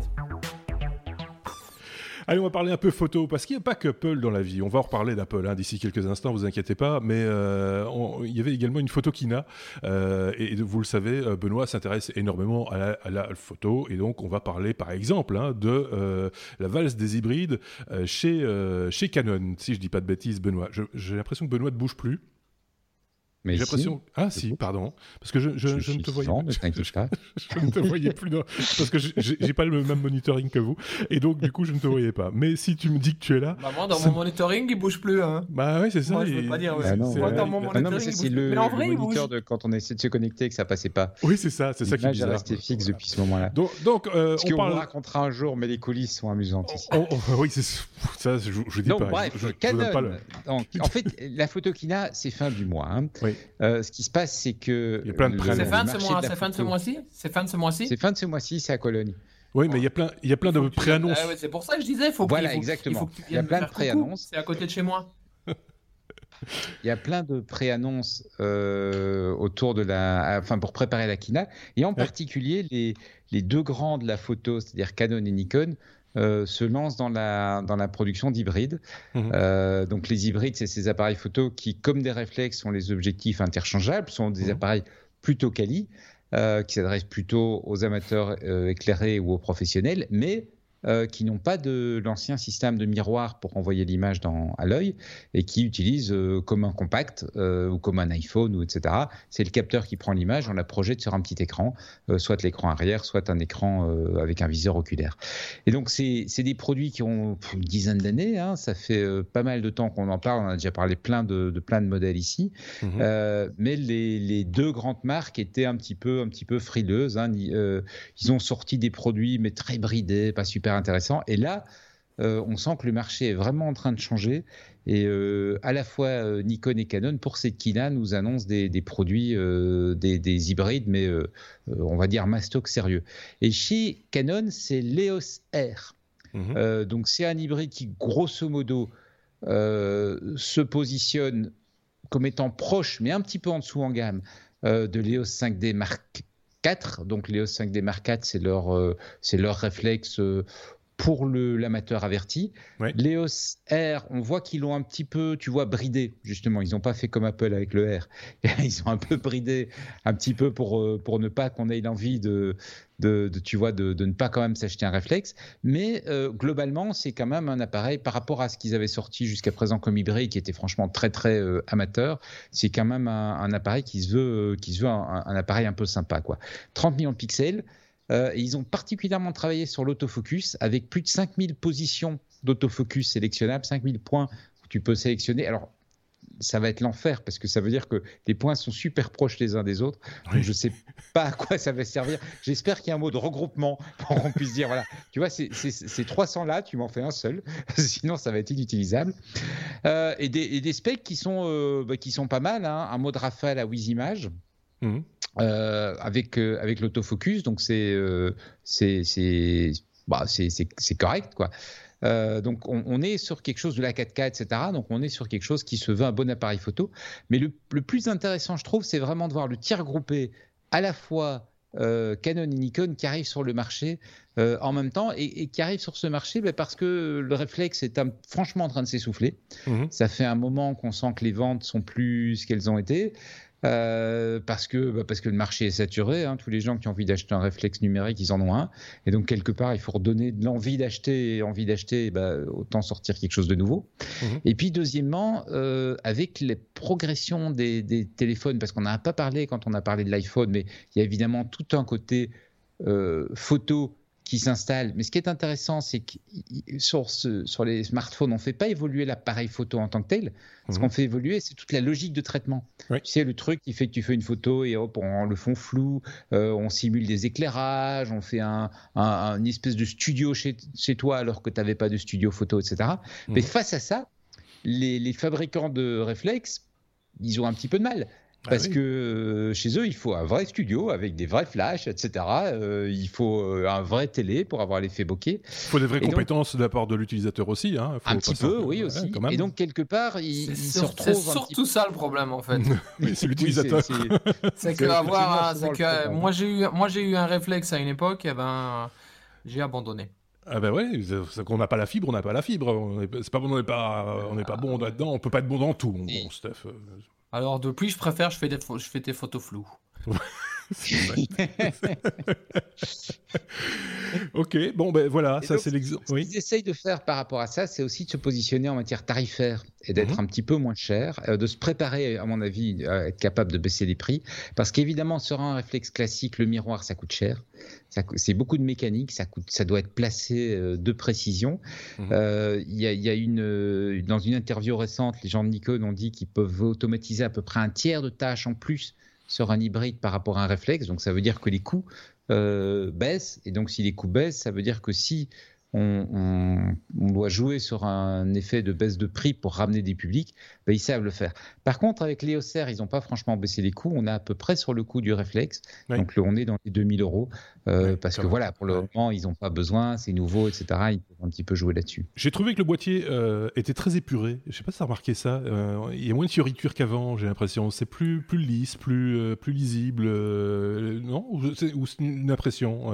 Allez, on va parler un peu photo, parce qu'il n'y a pas que Apple dans la vie. On va en reparler d'Apple hein, d'ici quelques instants, vous inquiétez pas. Mais euh, il y avait également une photo Kina. Euh, et, vous le savez, euh, Benoît s'intéresse énormément à la, photo. Et donc, on va parler, par exemple, hein, de la valse des hybrides chez, chez Canon. Si je dis pas de bêtises, Benoît. J'ai l'impression que Benoît ne bouge plus. Mais J'ai l'impression. ah si, pardon, parce que je, je, ne te voyais. je, ne te voyais plus parce que j'ai pas le même monitoring que vous, et donc du coup je ne te voyais pas. Mais si tu me dis que tu es là. Bah moi dans mon monitoring il bouge plus. Hein. Bah oui c'est ça. Moi je veux pas dire. Ah moi dans mon monitoring. Ah non, c'est le, mais en vrai, le moniteur de quand on a essayé de se connecter et que ça passait pas. Oui c'est ça, c'est ça qui est bizarre. resté fixe depuis ce moment-là. Donc, donc euh, on, parle... racontera un jour, mais les coulisses sont amusantes. oui c'est ça, je, je dis donc, pas. Bref, Canon. En fait, la photo qu'il a, c'est fin du mois. Euh, ce qui se passe, c'est que. Il y a plein de C'est fin, de ce mois-ci? C'est fin de ce mois-ci? C'est fin de ce mois-ci, c'est à Cologne. Oui, mais il y a plein, il y a plein de préannonces. Ah c'est pour ça que je disais, faut voilà, exactement. Il, y a plein de préannonces. C'est à côté de chez moi. il y a plein de préannonces euh, autour de la, enfin pour préparer la Kina, et en particulier les, les deux grands de la photo, c'est-à-dire Canon et Nikon, euh, se lance dans la, dans la production d'hybrides. Mhm. Euh, donc les hybrides, c'est ces appareils photo qui, comme des réflexes, ont les objectifs interchangeables, sont des mhm. appareils plutôt quali, euh, qui s'adressent plutôt aux amateurs éclairés ou aux professionnels, mais euh, qui n'ont pas de l'ancien système de miroir pour envoyer l'image à l'œil et qui utilisent euh, comme un compact euh, ou comme un iPhone ou etc. C'est le capteur qui prend l'image, on la projette sur un petit écran, soit l'écran arrière, soit un écran avec un viseur oculaire. Et donc c'est des produits qui ont une dizaine d'années, hein, ça fait pas mal de temps qu'on en parle, on a déjà parlé plein de, de plein de modèles ici, mmh mais les, les, deux grandes marques étaient un petit peu un petit peu frileuses. Hein, ils ont sorti des produits mais très bridés, pas super intéressant. Et là, euh, on sent que le marché est vraiment en train de changer. Et euh, à la fois euh, Nikon et Canon, pour cette Kina, nous annoncent des, produits, des, hybrides, mais on va dire mastoc sérieux. Et chez Canon, c'est l'EOS R. Mhm. donc c'est un hybride qui, grosso modo, se positionne comme étant proche, mais un petit peu en dessous en gamme, de l'EOS 5D Mark 4. Donc l'EOS 5D Mark 4, c'est leur, c'est leur réflexe pour l'amateur averti. L'EOS R, on voit qu'ils l'ont un petit peu, tu vois, bridé, justement. Ils n'ont pas fait comme Apple avec le R. Ils ont un peu bridé, un petit peu pour, euh, pour ne pas qu'on ait l'envie de, de, tu vois, de, ne pas quand même s'acheter un réflexe. Mais euh, globalement, c'est quand même un appareil par rapport à ce qu'ils avaient sorti jusqu'à présent comme hybride, qui était franchement très très euh, amateur. C'est quand même un, appareil qui se veut, qui se veut un, un, appareil un peu sympa, quoi. 30 millions de pixels. Euh, ils ont particulièrement travaillé sur l'autofocus avec plus de 5000 positions d'autofocus sélectionnables, 5000 points que tu peux sélectionner. Alors, ça va être l'enfer parce que ça veut dire que les points sont super proches les uns des autres. Donc je ne sais pas à quoi ça va servir. J'espère qu'il y a un mot de regroupement pour qu'on puisse dire voilà, tu vois, ces 300 là, tu m'en fais un seul, sinon ça va être inutilisable. Euh, et, des, specs qui sont, euh, bah, qui sont pas mal. Hein. Un mode rafale à Wizimage. Mmh. Euh, avec, euh, avec l'autofocus, donc c'est euh, bah, correct quoi. donc on, est sur quelque chose de la 4K, etc. Donc on est sur quelque chose qui se veut un bon appareil photo. Mais le, le plus intéressant, je trouve, c'est vraiment de voir le tir groupé à la fois Canon et Nikon qui arrivent sur le marché en même temps et, qui arrivent sur ce marché bah, parce que le réflexe est franchement en train de s'essouffler. Mmh Ça fait un moment qu'on sent que les ventes sont plus ce qu'elles ont été. Euh, parce que bah, parce que le marché est saturé. Hein. Tous les gens qui ont envie d'acheter un réflexe numérique, ils en ont un. Et donc quelque part, il faut redonner de l'envie d'acheter et envie d'acheter, bah, autant sortir quelque chose de nouveau. Mmh. Et puis deuxièmement, euh, avec les progressions des, des téléphones, parce qu'on n'a pas parlé quand on a parlé de l'iPhone, mais il y a évidemment tout un côté photo qui s'installe. Mais ce qui est intéressant, c'est que sur, sur les smartphones, on ne fait pas évoluer l'appareil photo en tant que tel. Ce mhm. qu'on fait évoluer, c'est toute la logique de traitement. Tu sais, le truc qui fait que tu fais une photo et hop, on le fond flou, euh, on simule des éclairages, on fait un, un, espèce de studio chez, chez toi alors que tu n'avais pas de studio photo, etc. Mais mhm. face à ça, les, les fabricants de réflexes, ils ont un petit peu de mal. Ah Parce que euh, chez eux, il faut un vrai studio avec des vrais flashs, etc. Euh, il faut euh, un vrai télé pour avoir l'effet bokeh. Il faut des vraies compétences de la part de l'utilisateur aussi. Hein. un petit peu, oui, aussi. et donc, quelque part, il, se retrouve. C'est surtout ça le problème, en fait. c'est l'utilisateur. c'est que, avoir, que moi, j'ai eu, moi, j'ai eu un réflexe à une époque, et eh ben, j'ai abandonné. Ah ben ouais, c'est qu'on n'a pas la fibre, on n'a pas la fibre. C'est pas bon, on n'est pas, on n'est pas bon là-dedans. On peut pas être bon dans tout, bon, Steph. Alors depuis, je préfère, je fais des, je fais des photos floues. ok, bon ben voilà, ça c'est l'exemple. Ce qu'ils essayent de faire par rapport à ça, c'est aussi de se positionner en matière tarifaire et d'être mhm. un petit peu moins cher, euh, de se préparer, à mon avis, à être capable de baisser les prix, parce qu'évidemment, sur un réflexe classique, le miroir, ça coûte cher. C'est beaucoup de mécanique, ça, coûte, ça doit être placé euh, de précision. Mhm. Euh, il y, a, y, a, une, dans une interview récente, les gens de Nikon ont dit qu'ils peuvent automatiser à peu près un tiers de tâches en plus sur un hybride par rapport à un réflexe. Donc ça veut dire que les coûts euh, baissent. Et donc si les coûts baissent, ça veut dire que si on, doit jouer sur un effet de baisse de prix pour ramener des publics, ben, ils savent le faire. Par contre, avec les ils n'ont pas franchement baissé les coûts. On est à peu près sur le coût du réflexe. Donc, on est dans les 2000 euros. Euh, parce que voilà, pour le moment, ils n'ont pas besoin, c'est nouveau, etc. Ils peuvent un petit peu jouer là-dessus. J'ai trouvé que le boîtier euh, était très épuré. Je ne sais pas si tu as remarqué ça. Euh, il y a moins de fioriture qu'avant, j'ai l'impression. C'est plus, plus lisse, plus, plus lisible. non? Ou c'est une impression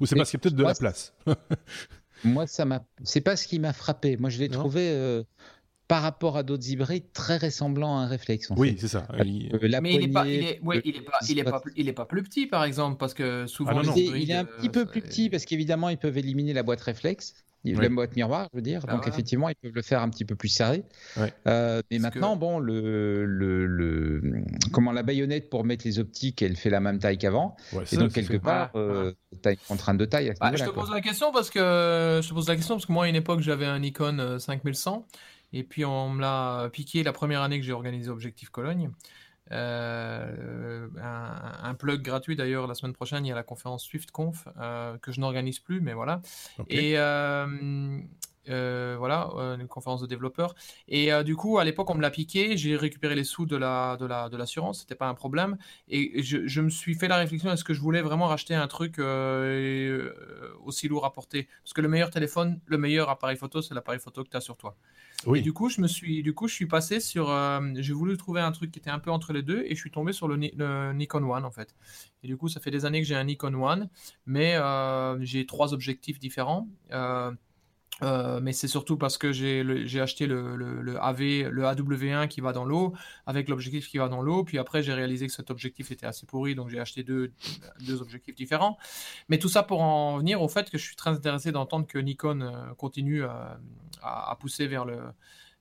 Ou c'est parce qu'il y a peut-être de la place? Moi, ça m'a. C'est pas ce qui m'a frappé. Moi, je l'ai trouvé. Euh, par rapport à d'autres hybrides, très ressemblant à un réflexe. oui, c'est ça. Euh, mais il n'est pas, il est, ouais, il est pas, il est pas, il est pas plus petit, par exemple, parce que souvent. Ah, il est un petit peu plus petit parce qu'évidemment, ils peuvent éliminer la boîte réflexe la boîte miroir, je veux dire. Ah Donc, effectivement, ils peuvent le faire un petit peu plus serré. Euh, mais maintenant, bon, le, le, comment la baïonnette pour mettre les optiques, elle fait la même taille qu'avant. et donc, quelque part, euh, tu as une contrainte de taille. Bah, je te pose la question parce que je te pose la question parce que moi, à une époque, j'avais un Nikon 5100 euh, et puis on me l'a piqué la première année que j'ai organisé Objectif Cologne. Euh, un, plug gratuit d'ailleurs la semaine prochaine il y a la conférence SwiftConf euh, que je n'organise plus mais voilà. Et euh, voilà une conférence de développeurs. Et du coup à l'époque on me l'a piqué. J'ai récupéré les sous de la de la de l'assurance. C'était pas un problème. Et je, je, me suis fait la réflexion est-ce que je voulais vraiment racheter un truc aussi lourd à porter? Parce que le meilleur téléphone le meilleur appareil photo c'est l'appareil photo que tu as sur toi. Et du coup, je me suis, du coup, je suis passé sur, euh, j'ai voulu trouver un truc qui était un peu entre les deux, et je suis tombé sur le, Nikon One en fait. Et du coup, ça fait des années que j'ai un Nikon One, mais euh, j'ai trois objectifs différents. Euh, mais c'est surtout parce que j'ai acheté le, AV, le AW1 qui va dans l'eau, avec l'objectif qui va dans l'eau. Puis après, j'ai réalisé que cet objectif était assez pourri, donc j'ai acheté deux, deux, objectifs différents. Mais tout ça pour en venir au fait que je suis très intéressé d'entendre que Nikon euh, continue euh, à, pousser vers le,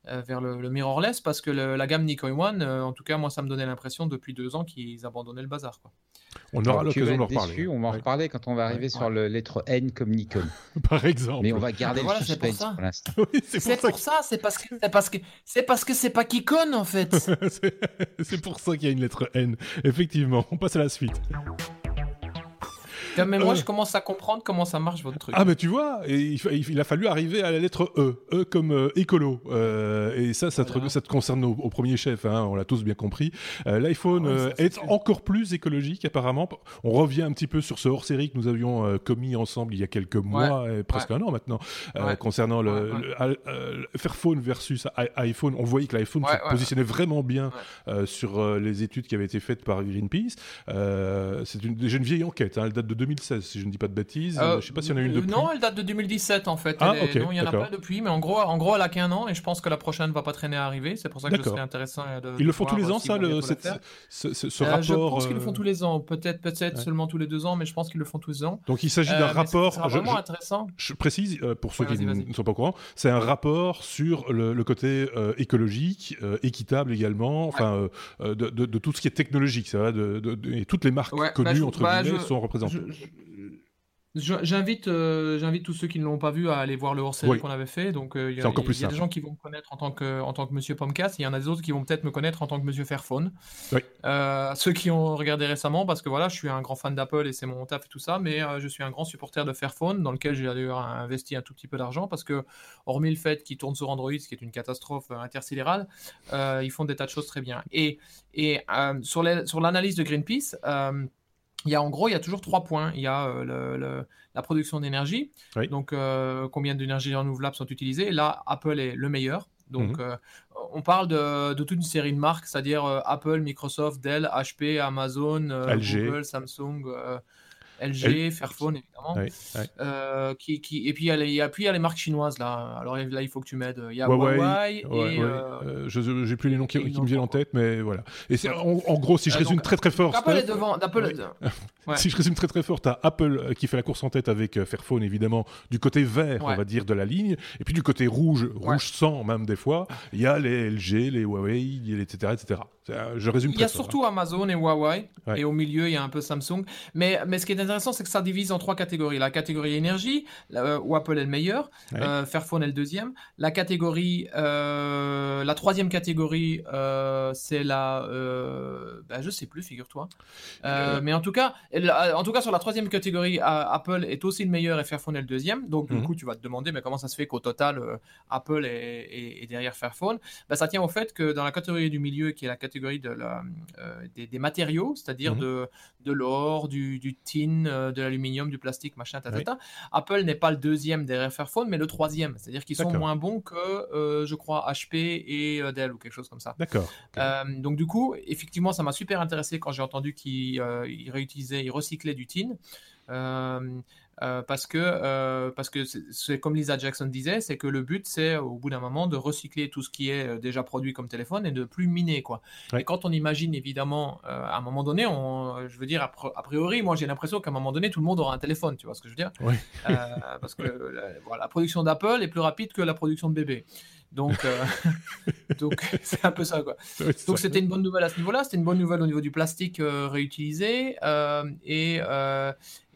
vers le, mirrorless parce que la gamme Nikon One, euh, en tout cas, moi, ça me donnait l'impression depuis deux ans qu'ils abandonnaient le bazar. Quoi. On aura l'occasion d'en reparler. On va en reparler quand on va arriver sur la lettre N comme Nikon. Par exemple. Mais on va garder le suspense pour, l'instant. c'est pour, ça, c'est parce que c'est parce que c'est parce que c'est pas Kikon en fait. c'est pour ça qu'il y a une lettre N. Effectivement, on passe à la suite. Mais moi, euh. je commence à comprendre comment ça marche votre truc. Ah, mais tu vois, il, il, a fallu arriver à la lettre E, E comme euh, écolo. Euh, et ça, ça, te, ça te concerne au, premier chef, hein, on l'a tous bien compris. L'iPhone ah est encore plus écologique, apparemment. On revient un petit peu sur ce hors-série que nous avions commis ensemble il y a quelques mois, presque un an maintenant, concernant le, Fairphone versus iPhone. On voyait que l'iPhone se positionnait vraiment bien sur les études qui avaient été faites par Greenpeace. C'est une, déjà une vieille enquête, hein, elle date de 2016, si je ne dis pas de bêtises. Euh, je sais pas s'il y en a une depuis. Non, elle date de 2017 en fait. Ah, non, il n'y en a pas depuis, mais en gros, en gros, elle a qu'un an et je pense que la prochaine va pas traîner à arriver. C'est pour ça que ce serait intéressant de. Ils le font tous les ans, ça, le, ce, ce, rapport. Je pense qu'ils le font tous les ans, peut-être, peut-être seulement tous les deux ans, mais je pense qu'ils le font tous les ans. Donc il s'agit d'un euh, rapport. C'est vraiment intéressant. Je précise euh, pour ceux qui ne sont pas au courant, c'est un rapport sur le, côté écologique, équitable également, enfin de, tout ce qui est technologique, ça va, de, et toutes les marques connues bah, entre bah, guillemets sont représentées J'invite, euh, j'invite tous ceux qui ne l'ont pas vu à aller voir le hors-série qu'on avait fait. Donc, euh, il y a, y a des gens qui vont me connaître en tant que, en tant que Monsieur Pomcast. Il y en a des autres qui vont peut-être me connaître en tant que Monsieur Fairphone. Euh, ceux qui ont regardé récemment, parce que voilà, je suis un grand fan d'Apple et c'est mon taf et tout ça, mais je suis un grand supporter de Fairphone, dans lequel j'ai d'ailleurs investi un tout petit peu d'argent, parce que hormis le fait qu'ils tournent sur Android, ce qui est une catastrophe intersidérale, ils font des tas de choses très bien. Et, et sur l'analyse sur de Greenpeace il y a en gros, il y a toujours trois points. Il y a euh, la production d'énergie, donc euh, combien d'énergie renouvelable sont utilisées. Là, Apple est le meilleur. Donc, mhm. euh, on parle de, toute une série de marques, c'est-à-dire Apple, Microsoft, Dell, HP, Amazon, Google, Samsung. LG, Fairphone évidemment. Euh, qui, qui, et puis il y, a puis il y a les marques chinoises là. Alors là il faut que tu m'aides. Il y a Huawei, et. Euh, euh, je j'ai plus les noms qui, me viennent en tête, mais voilà. Et c'est en, gros si je résume très très fort. Apple est devant. si je résume très très fort, as Apple qui fait la course en tête avec Fairphone évidemment du côté vert on va dire de la ligne, et puis du côté rouge, rouge sang même des fois, il y a les LG, les Huawei, etc etc. Je résume. Il y a surtout hein. Amazon et Huawei, et au milieu il y a un peu Samsung. Mais mais ce qui est intéressant, c'est que ça divise en trois catégories. La catégorie énergie, euh, où Apple est le meilleur, euh, Fairphone est le deuxième. La catégorie, euh, la troisième catégorie, c'est la, ben, je sais plus, figure-toi. mais en tout cas, en tout cas sur la troisième catégorie, Apple est aussi le meilleur et Fairphone est le deuxième. Donc du mhm. coup, tu vas te demander, mais comment ça se fait qu'au total, Apple est, derrière Fairphone? Ben, ça tient au fait que dans la catégorie du milieu, qui est la catégorie de la, des, matériaux, c'est-à-dire mhm. de, de l'or, du, du tin, de l'aluminium, du plastique, machin, tata. Apple n'est pas le deuxième derrière Fairphone, mais le troisième. C'est-à-dire qu'ils sont moins bons que, euh, je crois, HP et euh, Dell ou quelque chose comme ça. D'accord. Euh, donc du coup, effectivement, ça m'a super intéressé quand j'ai entendu qu'ils réutilisaient, ils recyclaient du tin. Euh, parce que euh, parce que c'est comme Lisa Jackson disait, c'est que le but c'est au bout d'un moment de recycler tout ce qui est euh, déjà produit comme téléphone et de plus miner quoi. Et quand on imagine évidemment à un moment donné, on, je veux dire a priori, moi j'ai l'impression qu'à un moment donné tout le monde aura un téléphone, tu vois ce que je veux dire? Parce que la, la production d'Apple est plus rapide que la production de bébé. Donc, donc c'est un peu ça quoi. donc c'était une bonne nouvelle à ce niveau-là. C'était une bonne nouvelle au niveau du plastique réutilisé et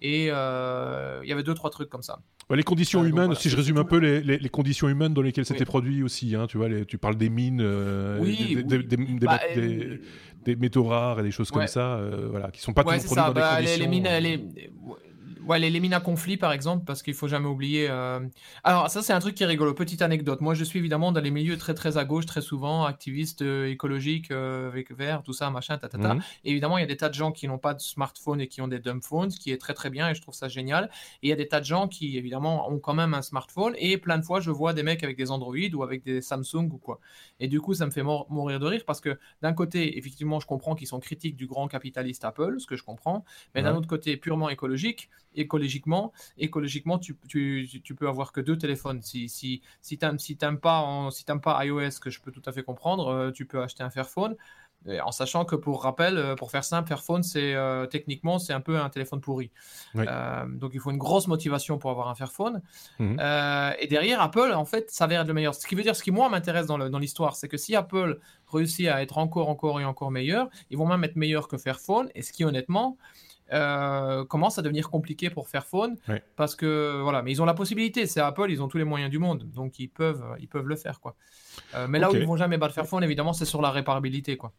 et euh, il y avait deux, trois trucs comme ça. les conditions euh, humaines, si je résume un peu les, les, conditions humaines dans lesquelles c'était produit aussi, hein, tu vois, tu parles des mines, euh, des, bah, des, métaux rares et des choses comme ça, voilà, qui sont pas toujours produits dans des bah, conditions. Les, mines, Ouais, mines à conflit, par exemple, parce qu'il faut jamais oublier. Euh, alors, ça, c'est un truc qui est rigolo. Petite anecdote. Moi, je suis évidemment dans les milieux très, très à gauche, très souvent, activiste euh, écologique, euh, avec vert, tout ça, machin, tatata. Mhm. évidemment, il y a des tas de gens qui n'ont pas de smartphone et qui ont des dumb phones, ce qui est très, très bien et je trouve ça génial. Et il y a des tas de gens qui, évidemment, ont quand même un smartphone et plein de fois, je vois des mecs avec des Android ou avec des Samsung ou quoi. Et du coup, ça me fait mourir de rire parce que d'un côté, effectivement, je comprends qu'ils sont critiques du grand capitaliste Apple, ce que je comprends, mais d'un autre côté, purement écologique, écologiquement, écologiquement tu, tu, tu, peux avoir que deux téléphones. Si, si, si tu n'aimes si pas, si pas iOS, que je peux tout à fait comprendre, euh, tu peux acheter un Fairphone. En sachant que pour rappel, euh, pour faire simple, Fairphone, c'est euh, techniquement c'est un peu un téléphone pourri. donc il faut une grosse motivation pour avoir un Fairphone. Mhm. et derrière Apple, en fait, être le meilleur. Ce qui veut dire, ce qui moi m'intéresse dans l'histoire, c'est que si Apple réussit à être encore, encore et encore meilleur, ils vont même être meilleurs que Fairphone. Et ce qui honnêtement, euh, commence à devenir compliqué pour Fairphone parce que voilà, mais ils ont la possibilité, c'est Apple, ils ont tous les moyens du monde, donc ils peuvent, ils peuvent le faire quoi. Euh, mais là où ils vont jamais battre Fairphone, évidemment, c'est sur la réparabilité quoi.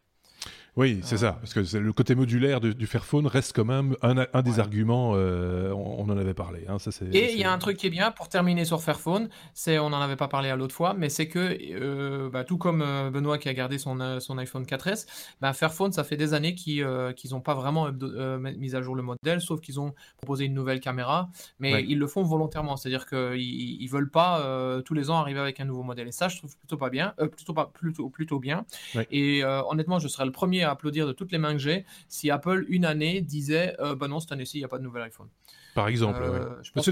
Oui, c'est ça, parce que le côté modulaire du, Fairphone reste quand même un, des arguments, euh, on, en avait parlé. Hein, ça, et il y a un truc qui est bien, pour terminer sur Fairphone, c'est, on n'en avait pas parlé à l'autre fois, mais c'est que, euh, bah, tout comme euh, Benoît qui a gardé son, son iPhone 4S, bah, Fairphone, ça fait des années qu'ils n'ont pas vraiment mis à jour le modèle, sauf qu'ils ont proposé une nouvelle caméra, mais ils le font volontairement, c'est-à-dire qu'ils ne veulent pas tous les ans arriver avec un nouveau modèle. Et ça, je trouve plutôt pas bien, plutôt, pas, plutôt, plutôt bien. Et honnêtement, je serais le premier à applaudir de toutes les mains que j'ai si Apple, une année, disait euh, Bah non, cette année-ci, il n'y a pas de nouvel iPhone. Par exemple, euh, je pense qu'on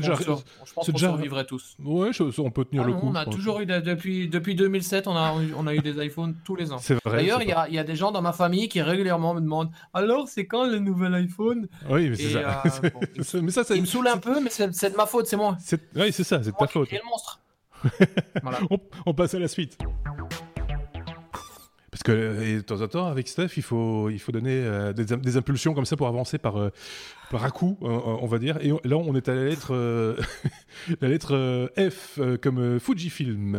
déjà... survivrait tous. Ouais, on peut tenir ah le coup. On a toujours eu, depuis, depuis 2007, on a, on a eu des iPhones tous les ans. C'est vrai. D'ailleurs, il y, y, a des gens dans ma famille qui régulièrement me demandent Alors, c'est quand le nouvel iPhone? Oui, mais c'est ça. Euh, mais ça, ça. Il me saoule un peu, mais c'est de ma faute, c'est moi. Oui, c'est ça, c'est de ta faute. le monstre. on, on passe à la suite. Et de temps en temps, avec Steph, il faut, il faut donner des, des, impulsions comme ça pour avancer par, par à coup, on va dire. Et là, on est à la lettre, la lettre F comme Fujifilm,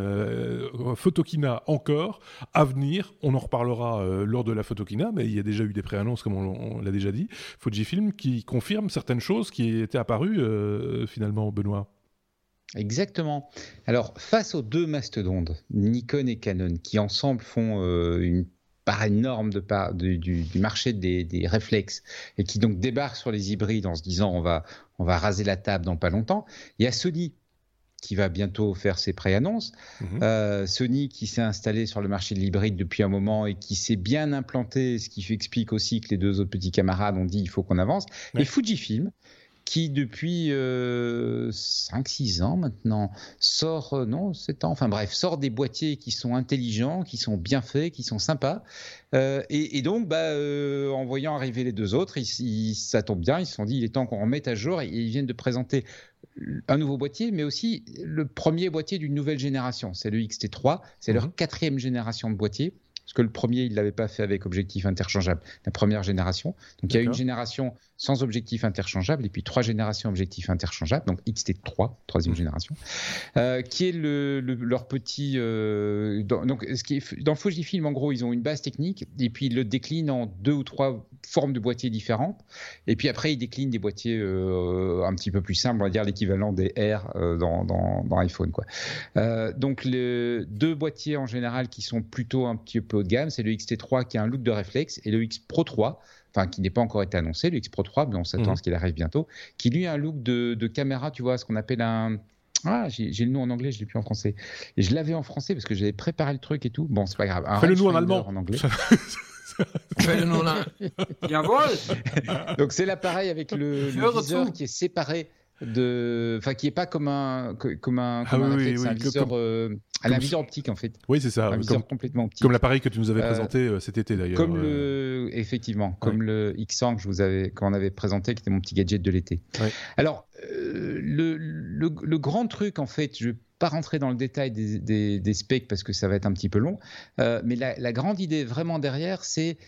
Photokina encore, à venir. On en reparlera lors de la Photokina, mais il y a déjà eu des préannonces, comme on, l'a déjà dit. Fujifilm qui confirme certaines choses qui étaient apparues finalement, Benoît. Exactement. Alors, face aux deux mastodontes, Nikon et Canon, qui ensemble font euh, une part énorme de du, marché des, réflexes et qui donc débarquent sur les hybrides en se disant on va, on va raser la table dans pas longtemps, il y a Sony qui va bientôt faire ses préannonces. Euh, Sony qui s'est installé sur le marché de l'hybride depuis un moment et qui s'est bien implanté, ce qui explique aussi que les deux autres petits camarades ont dit il faut qu'on avance. Et Fujifilm qui depuis 5-6 euh, ans maintenant sort, euh, non, 7 ans, enfin bref, sort des boîtiers qui sont intelligents, qui sont bien faits, qui sont sympas. Euh, et, donc, bah, en voyant arriver les deux autres, ils, ça tombe bien, ils se sont dit, il est temps qu'on remette à jour, et ils viennent de présenter un nouveau boîtier, mais aussi le premier boîtier d'une nouvelle génération. C'est le XT3, c'est leur mhm. quatrième génération de boîtier parce que le premier, il ne l'avait pas fait avec objectif interchangeable, la première génération. Donc il y a une génération sans objectif interchangeable et puis trois générations objectifs interchangeables, donc XT3, troisième mmh. génération, euh, qui est le, leur petit. Euh, dans, donc ce qui est, dans Fujifilm, en gros, ils ont une base technique et puis ils le déclinent en deux ou trois formes de boîtiers différentes. Et puis après, ils déclinent des boîtiers euh, un petit peu plus simples, on va dire l'équivalent des R dans, dans, dans, iPhone. Quoi. donc les deux boîtiers en général qui sont plutôt un petit peu haut de gamme, c'est le XT3 qui a un look de réflexe et le X Pro 3 enfin qui n'est pas encore été annoncé, le X Pro 3, mais on s'attend à mhm. ce qu'il arrive bientôt, qui lui a un look de, caméra, tu vois, ce qu'on appelle un, ah, j'ai le nom en anglais, je l'ai plus en français. Et je l'avais en français parce que j'avais préparé le truc et tout. Bon, c'est pas grave. Fais le nous en allemand. En anglais. Fais le nom là. Donc c'est l'appareil avec le, le viseur qui est séparé de, enfin qui est pas comme un comme un, ah un viseur, euh, un viseur optique en fait. Oui c'est ça, un viseur complètement optique. Comme l'appareil que tu nous avais euh, présenté euh, cet été d'ailleurs. Comme le, effectivement, comme le X100 que je vous avais qu'on avait présenté, qui était mon petit gadget de l'été. Alors le, le, le, grand truc en fait, je vais pas rentrer dans le détail des, des, des specs parce que ça va être un petit peu long, mais la, la grande idée vraiment derrière, c'est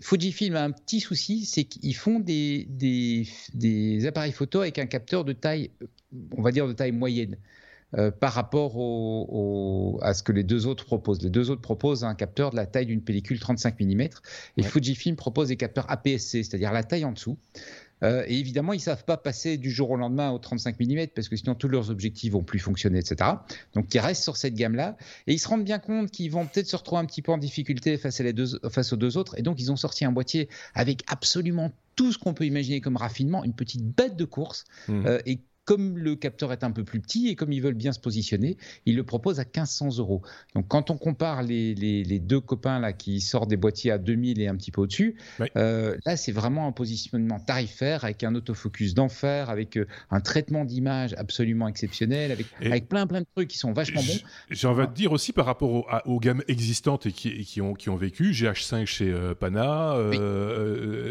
Fujifilm a un petit souci, c'est qu'ils font des, des, appareils photo avec un capteur de taille, on va dire de taille moyenne. Euh, par rapport à ce que les deux autres proposent. Les deux autres proposent un capteur de la taille d'une pellicule 35 mm et Fujifilm propose des capteurs APS-C, c'est-à-dire la taille en dessous. Euh, et évidemment, ils ne savent pas passer du jour au lendemain au 35 mm parce que sinon tous leurs objectifs vont plus fonctionner, etc. Donc ils restent sur cette gamme-là et ils se rendent bien compte qu'ils vont peut-être se retrouver un petit peu en difficulté face, à les deux, face aux deux autres. Et donc ils ont sorti un boîtier avec absolument tout ce qu'on peut imaginer comme raffinement, une petite bête de course mmh. euh, et comme le capteur est un peu plus petit et comme ils veulent bien se positionner, ils le proposent à 1500 euros. Donc quand on compare les, les, deux copains là qui sortent des boîtiers à 2000 et un petit peu au-dessus, euh, là c'est vraiment un positionnement tarifaire avec un autofocus d'enfer, avec euh, un traitement d'image absolument exceptionnel, avec, avec plein plein de trucs qui sont vachement bons. J'ai envie de dire aussi par rapport aux, gammes existantes et qui, qui, ont, qui ont vécu, GH5 chez euh, Pana,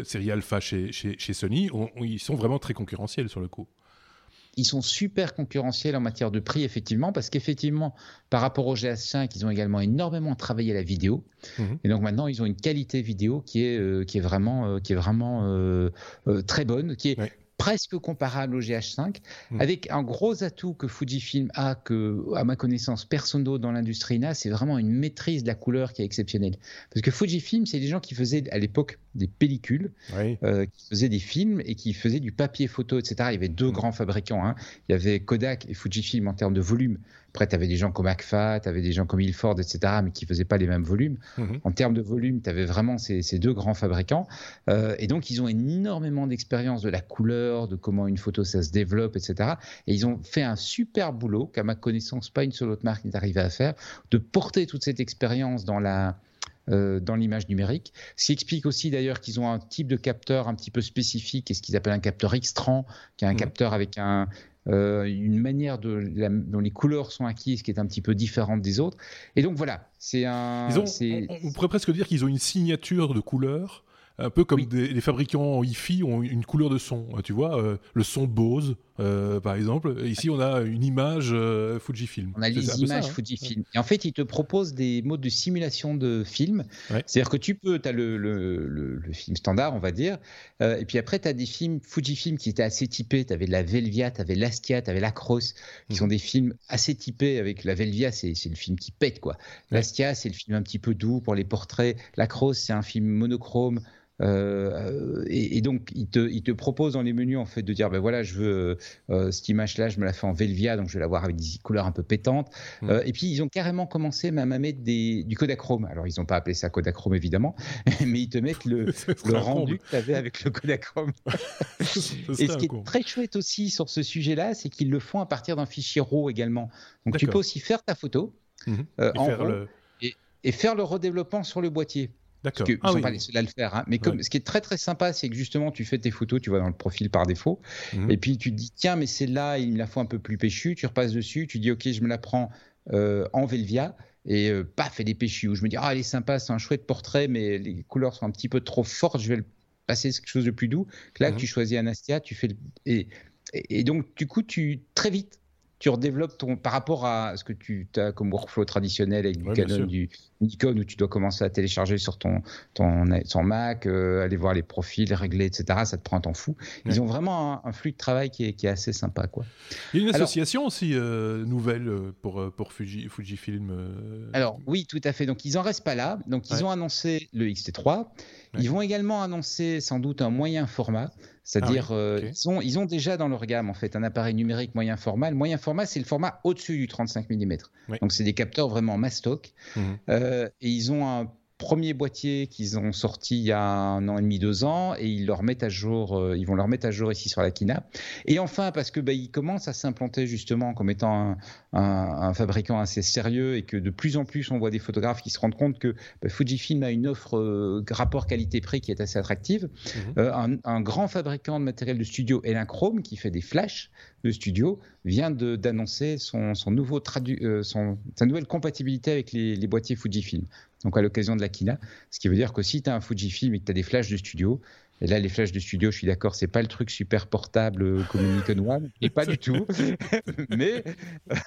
Série Alpha chez, chez, chez Sony, ils sont vraiment très concurrentiels sur le coup ils sont super concurrentiels en matière de prix, effectivement, parce qu'effectivement, par rapport au GS5, ils ont également énormément travaillé la vidéo. Mhm. Et donc maintenant, ils ont une qualité vidéo qui est, euh, qui est vraiment, euh, qui est vraiment euh, très bonne, qui est presque comparable au GH5, hmm. avec un gros atout que Fujifilm a, que, à ma connaissance, personne d'autre dans l'industrie n'a, c'est vraiment une maîtrise de la couleur qui est exceptionnelle. Parce que Fujifilm, c'est des gens qui faisaient à l'époque des pellicules, euh, qui faisaient des films et qui faisaient du papier photo, etc. Il y avait deux hmm. grands fabricants. Hein. Il y avait Kodak et Fujifilm en termes de volume. Après, tu avais des gens comme Agfa, tu avais des gens comme Ilford, etc., mais qui ne faisaient pas les mêmes volumes. Mhm. En termes de volume, tu avais vraiment ces, deux grands fabricants. Euh, et donc, ils ont énormément d'expérience de la couleur, de comment une photo, ça se développe, etc. Et ils ont fait un super boulot, qu'à ma connaissance, pas une seule autre marque n'est arrivée à faire, de porter toute cette expérience dans la, euh, dans l'image numérique. Ce qui explique aussi d'ailleurs qu'ils ont un type de capteur un petit peu spécifique, et ce qu'ils appellent un capteur X-Trans, qui est un mhm. capteur avec un, euh, une manière de, dont les couleurs sont acquises qui est un petit peu différente des autres. Et donc voilà, c'est un. on, pourrait presque dire qu'ils ont une signature de couleurs Un peu comme des, les fabricants hi-fi ont une couleur de son. Tu vois, euh, le son Bose, euh, par exemple. Ici, on a une image euh, Fujifilm. On a les images hein. Fujifilm. Et en fait, ils te proposent des modes de simulation de film. C'est-à-dire que tu peux, tu as le, le, le, film standard, on va dire. et puis après, tu as des films Fujifilm qui étaient assez typés. Tu avais la Velvia, tu avais l'Astia, tu avais la Cross, qui sont mhm. des films assez typés. Avec la Velvia, c'est le film qui pète, quoi. L'Astia, c'est le film un petit peu doux pour les portraits. La Cross, c'est un film monochrome. Euh, et, donc, il te, il te propose dans les menus en fait de dire ben voilà, je veux euh, cette image-là, je me la fais en Velvia, donc je vais la voir avec des couleurs un peu pétantes. Mm. Euh, et puis, ils ont carrément commencé même à mettre des, du Kodachrome. Alors, ils n'ont pas appelé ça Kodachrome évidemment, mais ils te mettent le, le rendu que tu avais avec le Kodachrome. et ce qui est très chouette aussi sur ce sujet-là, c'est qu'ils le font à partir d'un fichier RAW également. Donc, tu peux aussi faire ta photo mm-hmm. en RAW et faire le redéveloppement sur le boîtier. D'accord. Ils ne ah sont pas les seuls à le faire. Hein. Mais comme, ce qui est très très sympa, c'est que justement, tu fais tes photos, tu vas dans le profil par défaut. Mhm. Et puis tu te dis, tiens, mais celle-là, il me la faut un peu plus péchue. Tu repasses dessus, tu dis, ok, je me la prends euh, en Velvia. Et euh, paf, elle est péchue. Ou je me dis, ah, elle est sympa, c'est un chouette portrait, mais les couleurs sont un petit peu trop fortes, je vais le passer quelque chose de plus doux. Là, mhm. tu choisis Anastia, tu fais. Et, et, donc, du coup, tu très vite, tu redéveloppes ton par rapport à ce que tu as comme workflow traditionnel avec du Canon, du Nikon où tu dois commencer à télécharger sur ton ton, Mac, euh, aller voir les profils, régler, etc. Ça te prend un temps fou. Ils ont vraiment un, flux de travail qui est, qui est, assez sympa, quoi. Il y a une association aussi euh, nouvelle euh, pour pour Fuji, Fujifilm. Alors oui, tout à fait. Donc ils en restent pas là. Donc ils ont annoncé le XT3. Ils vont également annoncer sans doute un moyen format. C'est-à-dire, ah euh, ils, ont, ils, ont, déjà dans leur gamme en fait un appareil numérique moyen format. Le moyen format, c'est le format au-dessus du 35 mm. Donc, c'est des capteurs vraiment mastoc. Mhm. Euh, et ils ont un premier boîtier qu'ils ont sorti il y a un an et demi, deux ans, et ils leur mettent à jour, euh, ils vont leur mettre à jour ici sur la Kina. Et enfin, parce que bah, ils commencent à s'implanter justement comme étant un, fabricant assez sérieux et que de plus en plus on voit des photographes qui se rendent compte que bah, Fujifilm a une offre euh, rapport qualité-prix qui est assez attractive. Mhm. Euh, un, grand fabricant de matériel de studio, Chrome qui fait des flashs de studio, vient d'annoncer son, son, nouveau son, sa nouvelle compatibilité avec les, les boîtiers Fujifilm donc à l'occasion de la Kina. Ce qui veut dire que si tu as un Fujifilm et que tu as des flashs de studio, et là, les flashs de studio, je suis d'accord, c'est pas le truc super portable euh, comme Nikon One, et pas du tout. Mais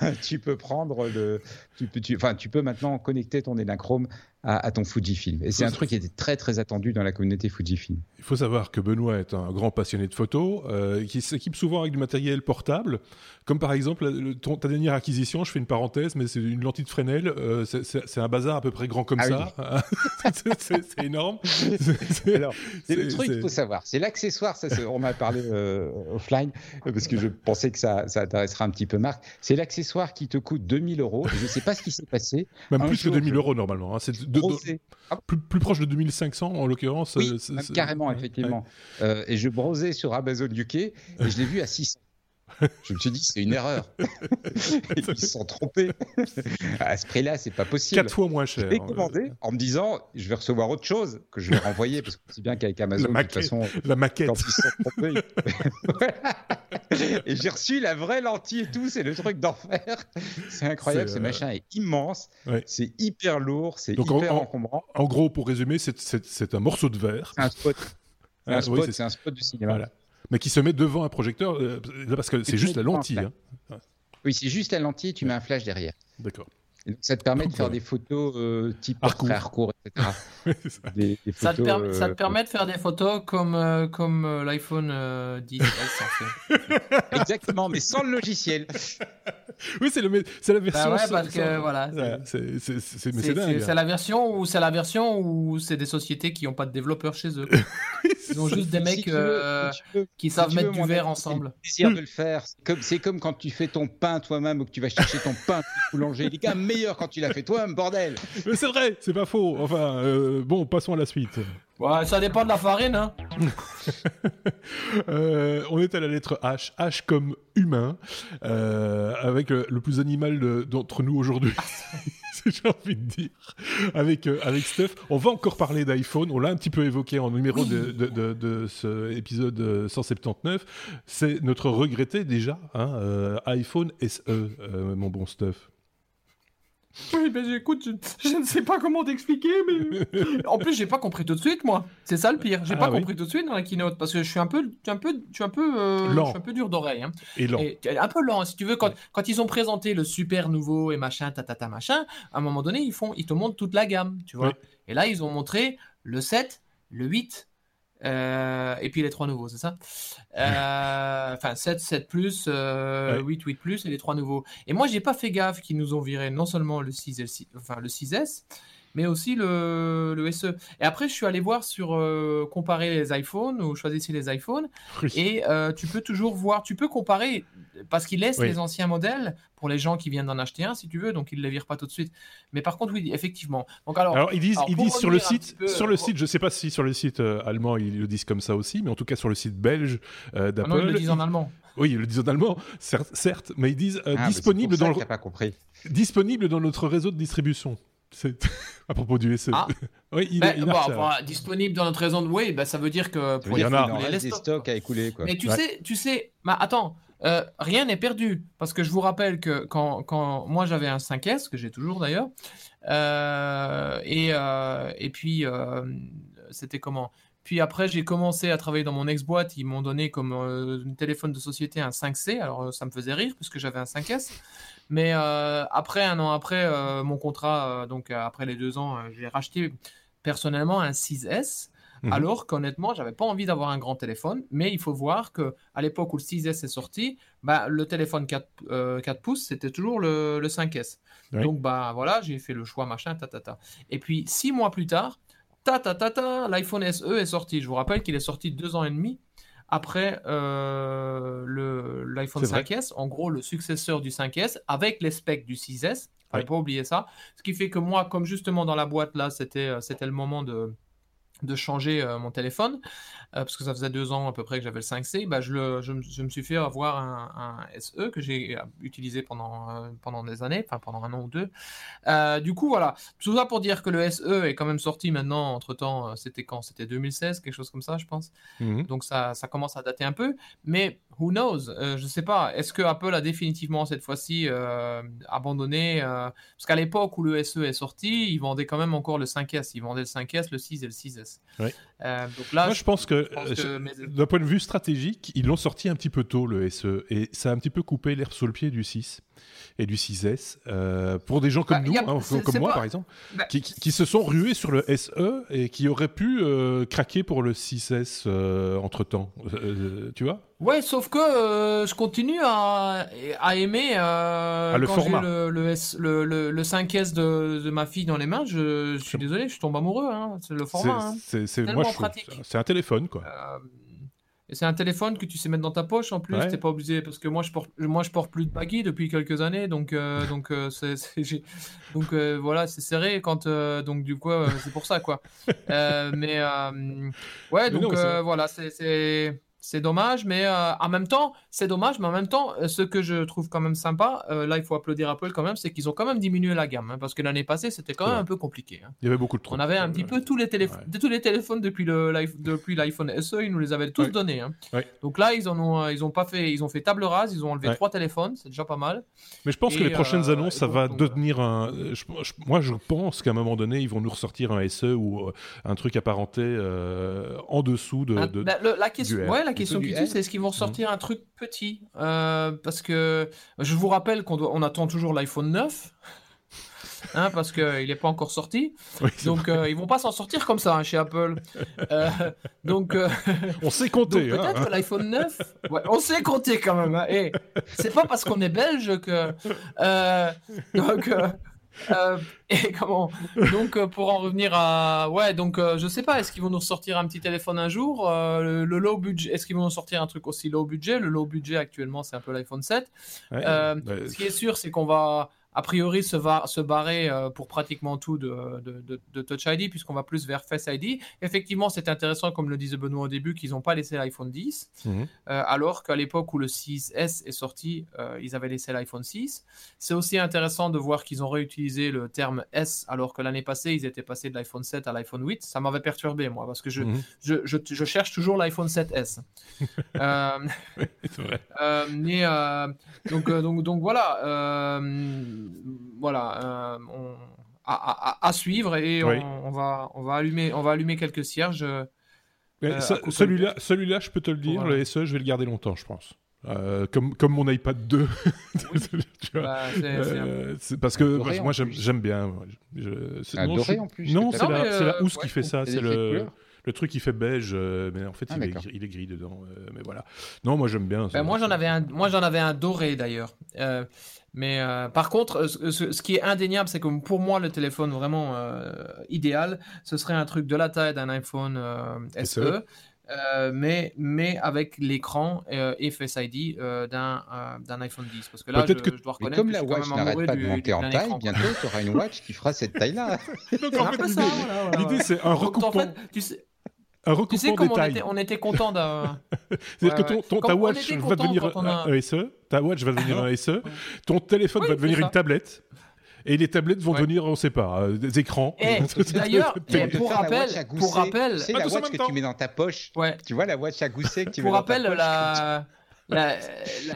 euh, tu peux prendre le, tu peux, enfin, tu peux maintenant connecter ton Edenachrome à, ton Fujifilm. Et c'est un truc qui était très très attendu dans la communauté Fujifilm. Il faut savoir que Benoît est un grand passionné de photos, euh, qui s'équipe souvent avec du matériel portable, comme par exemple ta dernière acquisition, je fais une parenthèse, mais c'est une lentille de Fresnel, euh, c'est un bazar à peu près grand comme ah ça. c'est énorme. Alors, le truc qu'il faut savoir, c'est l'accessoire, on m'a parlé euh, offline, parce que je pensais que ça, ça intéressera un petit peu Marc, c'est l'accessoire qui te coûte 2000 euros, je ne sais pas ce qui s'est passé. Même plus que 2000 euros normalement, hein. c'est plus, proche de 2500 en l'occurrence. Oui, euh, carrément, effectivement. Euh, et je brosais sur Amazon UK et je l'ai vu à 600. Je me suis dit, c'est une erreur. Ils se sont trompés. à ce prix-là, c'est pas possible. Quatre fois moins cher. Je l'ai commandé en me disant, je vais recevoir autre chose que je vais renvoyer parce que c'est bien qu'avec Amazon, de toute façon, la maquette. Quand ils se sont trompés. et j'ai reçu la vraie lentille et tout. C'est le truc d'enfer. C'est incroyable. Ce euh, machin est immense. C'est hyper lourd. C'est hyper encombrant. En gros, pour résumer, c'est un morceau de verre. C'est un spot. C'est un, spot, un spot de cinéma. Voilà mais qui se met devant un projecteur, euh, parce que c'est juste la lentille. Hein. Oui, c'est juste la lentille, tu mets un flash derrière. D'accord. Ça te permet de faire des photos euh, type portrait recours, etc. ça. te euh, permet de faire des photos comme, comme l'iPhone 10 Exactement, mais sans le logiciel. oui, c'est la version. Bah parce que voilà. C'est la version où c'est la version où c'est des sociétés qui n'ont pas de développeurs chez eux. Ils ont juste des mecs euh, qui savent mettre du verre ensemble. Plaisir de le faire. C'est comme, quand tu fais ton pain toi-même ou que tu vas chercher ton pain au boulanger. Quand même meilleur quand tu l'as fait toi-même, bordel. Mais c'est vrai, c'est pas faux. Enfin, euh, bon, passons à la suite. Ouais, ça dépend de la farine, hein. Euh, on est à la lettre H, H comme humain, avec le, le, plus animal d'entre nous aujourd'hui. j'ai envie de dire, avec, euh, avec Steph. On va encore parler d'iPhone. On l'a un petit peu évoqué en numéro de, de, de, ce épisode 179. C'est notre regretté déjà, hein, euh, iPhone SE, euh, mon bon Steph. Oui, ben écoute, je, ne sais pas comment t'expliquer, mais en plus, j'ai pas compris tout de suite, moi. C'est ça le pire. J'ai ah pas compris tout de suite dans la keynote parce que je suis un peu, un peu, je suis un peu, euh, je suis un peu dur d'oreille. Hein. Et lent. un peu lent, si tu veux. Quand, quand ils ont présenté le super nouveau et machin, tatata machin, à un moment donné, ils font, ils te montrent toute la gamme, tu vois. Et là, ils ont montré le 7, le 8, euh, et puis les trois nouveaux, c'est ça? Euh, Enfin, 7, 7 plus, 8, 8 plus et les trois nouveaux. Et moi, j'ai pas fait gaffe qu'ils nous ont viré non seulement le 6 enfin, le 6S, mais aussi le, le, SE. Et après, je suis allé voir sur euh, comparer les iPhones ou choisissez les iPhones. Et euh, tu peux toujours voir, tu peux comparer parce qu'ils laissent les anciens modèles pour les gens qui viennent d'en acheter un, si tu veux, donc ils ne les virent pas tout de suite. Mais par contre, oui, effectivement. Donc alors, alors ils disent, ils disent sur le site, sur le site, je ne sais pas si sur le site euh, allemand ils le disent comme ça aussi, mais en tout cas sur le site belge d'Apple. Ah non, ils le disent en allemand. Oui, ils le disent en allemand, certes, mais ils disent ah, disponible dans le... pas compris. disponible dans notre réseau de distribution. à propos du SE. Ah. oui, il, est, bah, disponible dans notre raison de oui, bah, ça veut dire que pour il y en a des stocks à écouler. Quoi. Mais tu sais, tu sais, bah, attends, euh, rien n'est perdu parce que je vous rappelle que quand, quand moi j'avais un 5S que j'ai toujours d'ailleurs, euh, et, euh, et puis c'était comment? Puis après, j'ai commencé à travailler dans mon ex-boîte. Ils m'ont donné comme téléphone de société un 5C. Alors, ça me faisait rire puisque j'avais un 5S. Mais euh, après, un an après euh, mon contrat, euh, donc après les deux ans, j'ai racheté personnellement un 6S. Mhm. Alors qu'honnêtement, j'avais pas envie d'avoir un grand téléphone, mais il faut voir que à l'époque où le 6S est sorti, bah, le téléphone 4, 4 pouces, c'était toujours le, le 5S. Donc bah voilà, j'ai fait le choix machin, ta, ta, ta. Et puis six mois plus tard, ta ta ta ta, l'iPhone SE est sorti. Je vous rappelle qu'il est sorti deux ans et demi après euh, l'iPhone 5S, en gros le successeur du 5S, avec les specs du 6S. Il ne faut pas oublier ça. Ce qui fait que moi, comme justement dans la boîte là, c'était euh, le moment de, de changer euh, mon téléphone, euh, parce que ça faisait deux ans à peu près que j'avais le 5C, bah, je, le, je, me suis fait avoir un, SE que j'ai euh, utilisé pendant, pendant des années, enfin pendant un an ou deux. du coup, voilà, tout ça pour dire que le SE est quand même sorti maintenant, entre-temps, c'était quand? C'était 2016, quelque chose comme ça, je pense. Mmh. Donc ça, ça commence à dater un peu, mais who knows? Je ne sais pas, est-ce que Apple a définitivement cette fois-ci abandonné Parce qu'à l'époque où le SE est sorti, ils vendaient quand même encore le 5S, ils vendaient le 5S, le 6 et le 6S. Euh, donc là, Moi, je pense que, euh, d'un point de vue stratégique, ils l'ont sorti un petit peu tôt, le SE, et ça a un petit peu coupé l'herbe sous le pied du 6 et du 6S. Euh, pour des gens comme bah, nous, hein, comme moi par exemple, bah, qui, qui, se sont rués sur le SE et qui auraient pu craquer pour le 6S entre temps. tu vois? Ouais, sauf que je continue à, à aimer ah, le quand le, le, le, le, 5S de, de, ma fille dans les mains. Je, suis désolé, je tombe amoureux. Hein, c'est le format. C'est hein. moi, pratique. C'est un téléphone, quoi. Et c'est un téléphone que tu sais mettre dans ta poche en plus, t'es pas obligé parce que moi je porte moi je porte plus de baggy depuis quelques années donc euh, donc euh, c'est, donc euh, voilà c'est serré quand donc du coup c'est pour ça quoi. mais ouais donc voilà c'est c'est dommage, mais euh, en même temps, c'est dommage, mais en même temps, euh, ce que je trouve quand même sympa, euh, là, il faut applaudir Apple quand même, c'est qu'ils ont quand même diminué la gamme, hein, parce que l'année passée, c'était quand même un peu compliqué. Hein. Il y avait beaucoup de On avait un petit peu tous les, téléphones, tous les téléphones depuis le depuis l'iPhone SE, ils nous les avaient tous donnés. Hein. Donc là, ils en ont, ils ont pas fait, ils ont fait table rase, ils ont enlevé trois téléphones, c'est déjà pas mal. Mais je pense que les prochaines annonces, ça va devenir un. moi, je pense qu'à un moment donné, ils vont nous ressortir un SE ou un truc apparenté en dessous de. Bah, la question, ouais, la question qui c'est est-ce qu'ils vont sortir un truc petit euh, Parce que je vous rappelle qu'on on attend toujours l'iPhone 9. Hein, parce qu'il n'est pas encore sorti. donc, euh, ils vont pas s'en sortir comme ça hein, chez Apple. Euh, donc, on sait compter. Hein. Peut-être que l'iPhone 9, on sait compter quand même. Et c'est pas parce qu'on est belge que. donc, euh, et comment Donc euh, pour en revenir à ouais donc euh, je sais pas est-ce qu'ils vont nous sortir un petit téléphone un jour le, low budget est-ce qu'ils vont nous sortir un truc aussi low budget? Le low budget actuellement c'est un peu l'iPhone 7 bah, ce qui est sûr c'est qu'on va a priori se, va, se barrer euh, pour pratiquement tout de, de, Touch ID, puisqu'on va plus vers Face ID. Effectivement, c'est intéressant, comme le disait Benoît au début, qu'ils n'ont pas laissé l'iPhone 10, mhm. euh, alors qu'à l'époque où le 6S est sorti, euh, ils avaient laissé l'iPhone 6. C'est aussi intéressant de voir qu'ils ont réutilisé le terme S, alors que l'année passée, ils étaient passés de l'iPhone 7 à l'iPhone 8. Ça m'avait perturbé, moi, parce que je, mhm. je, je, cherche toujours l'iPhone 7S. mais, donc, donc, donc voilà voilà, à, suivre et on, va, on, va allumer, on va allumer quelques cierges. celui-là, celui-là, je peux te le dire, le SE, je vais le garder longtemps, je pense. comme, comme mon iPad 2. Bah, c'est parce que moi, j'aime bien. Je, non, en plus. Non, c'est la, la housse qui fait ça. C'est le le truc il fait beige, euh, mais en fait ah, il, est, gris dedans. Euh, mais voilà. Non, moi j'aime bien. Ben, moi j'en avais un, moi j'en avais un doré d'ailleurs. Euh, mais par contre, ce, qui est indéniable, c'est que pour moi le téléphone vraiment idéal, ce serait un truc de la taille d'un iPhone SE. Mais, mais avec l'écran et Face ID d'un d'un iPhone 10. Parce que là, je, je, dois reconnaître comme la Watch n'arrête pas de monter en taille, bientôt tu auras une Watch qui fera cette taille-là. l'idée, c'est un recoupement. En fait, tu sais, tu sais comme on était, on était content d'un. C'est-à-dire que ton, ta watch va devenir un SE, ta watch va devenir un SE, ton téléphone va devenir une tablette. Et les tablettes vont devenir, on ne sait pas, euh, des écrans. D'ailleurs, pour rappel, pour rappel, c'est la watch que tu mets dans ta poche. Tu vois la watch à gousset que tu mets dans ta poche. Pour rappel, la. La,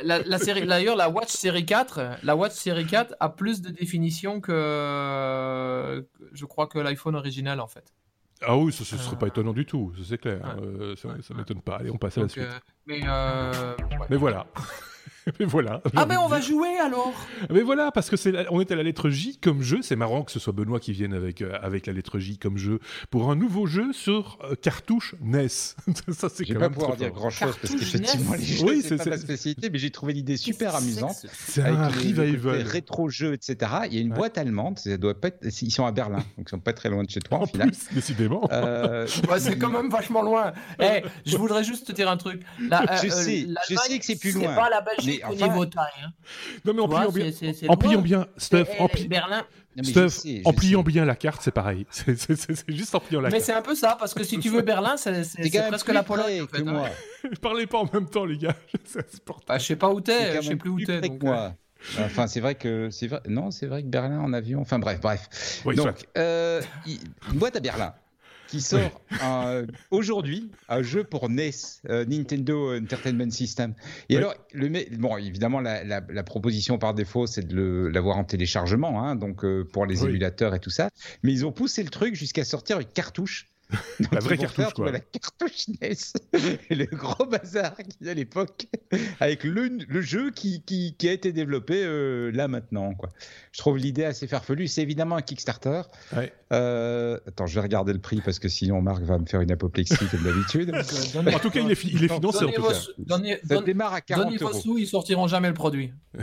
la, série, d'ailleurs, la Watch série 4, la Watch série 4 a plus de définition que, je crois que l'iPhone original en fait. Ah oui, ça ne serait pas euh, étonnant du tout, c'est clair. Euh, ça ne m'étonne pas. Allez, on passe à la suite. Euh, mais, mais voilà. mais voilà. Ah mais on va jouer alors. Mais voilà parce que c'est on est à la lettre J comme jeu. C'est marrant que ce soit Benoît qui vienne avec euh, avec la lettre J comme jeu pour un nouveau jeu sur euh, cartouche NES. ça c'est quand pas pouvoir dire grand chose parce qu'effectivement les jeux oui, c'est pas ma spécialité mais j'ai trouvé l'idée super amusante. C'est un revival. rétro jeux etc. Il y a une boîte allemande. Ça doit pas être... Ils sont à Berlin donc ils sont pas très loin de chez toi en, final. Plus, décidément. Euh... c'est quand même vachement loin. Eh, je voudrais juste te dire un truc. je sais, je sais que c'est plus loin. C'est pas la Belgique au niveau taille. Hein. Non, mais en pliant bien, en pliant bien, Steph, en, Berlin. Steph, en pliant bien la carte, c'est pareil. C'est juste en pliant la mais carte. Mais c'est un peu ça, parce que si tu veux Berlin, c'est presque la Pologne. En fait, moi. Parlez pas en même temps, les gars. Bah, je sais pas où t'es, je sais plus où t'es. moi. Euh. Enfin, c'est vrai que c'est vrai. Non, c'est vrai que Berlin en avion. Enfin bref, bref. Donc, euh, une boîte à Berlin qui sort aujourd'hui un jeu pour NES, euh, Nintendo Entertainment System. Et alors, le, bon, évidemment, la, proposition par défaut, c'est de l'avoir en téléchargement, hein, donc euh, pour les émulateurs et tout ça. Mais ils ont poussé le truc jusqu'à sortir une cartouche la vraie cartouche, quoi. La cartouche NES. Et le gros bazar qu'il y a à l'époque avec le, le jeu qui, qui, qui, a été développé euh, là maintenant, quoi. Je trouve l'idée assez farfelue. C'est évidemment un Kickstarter. Euh, attends, je vais regarder le prix parce que sinon Marc va me faire une apoplexie comme d'habitude. en tout cas, il est, il est financé. En tout cas. Donnez, ça démarre à 40 euros. Sous, ils sortiront jamais le produit.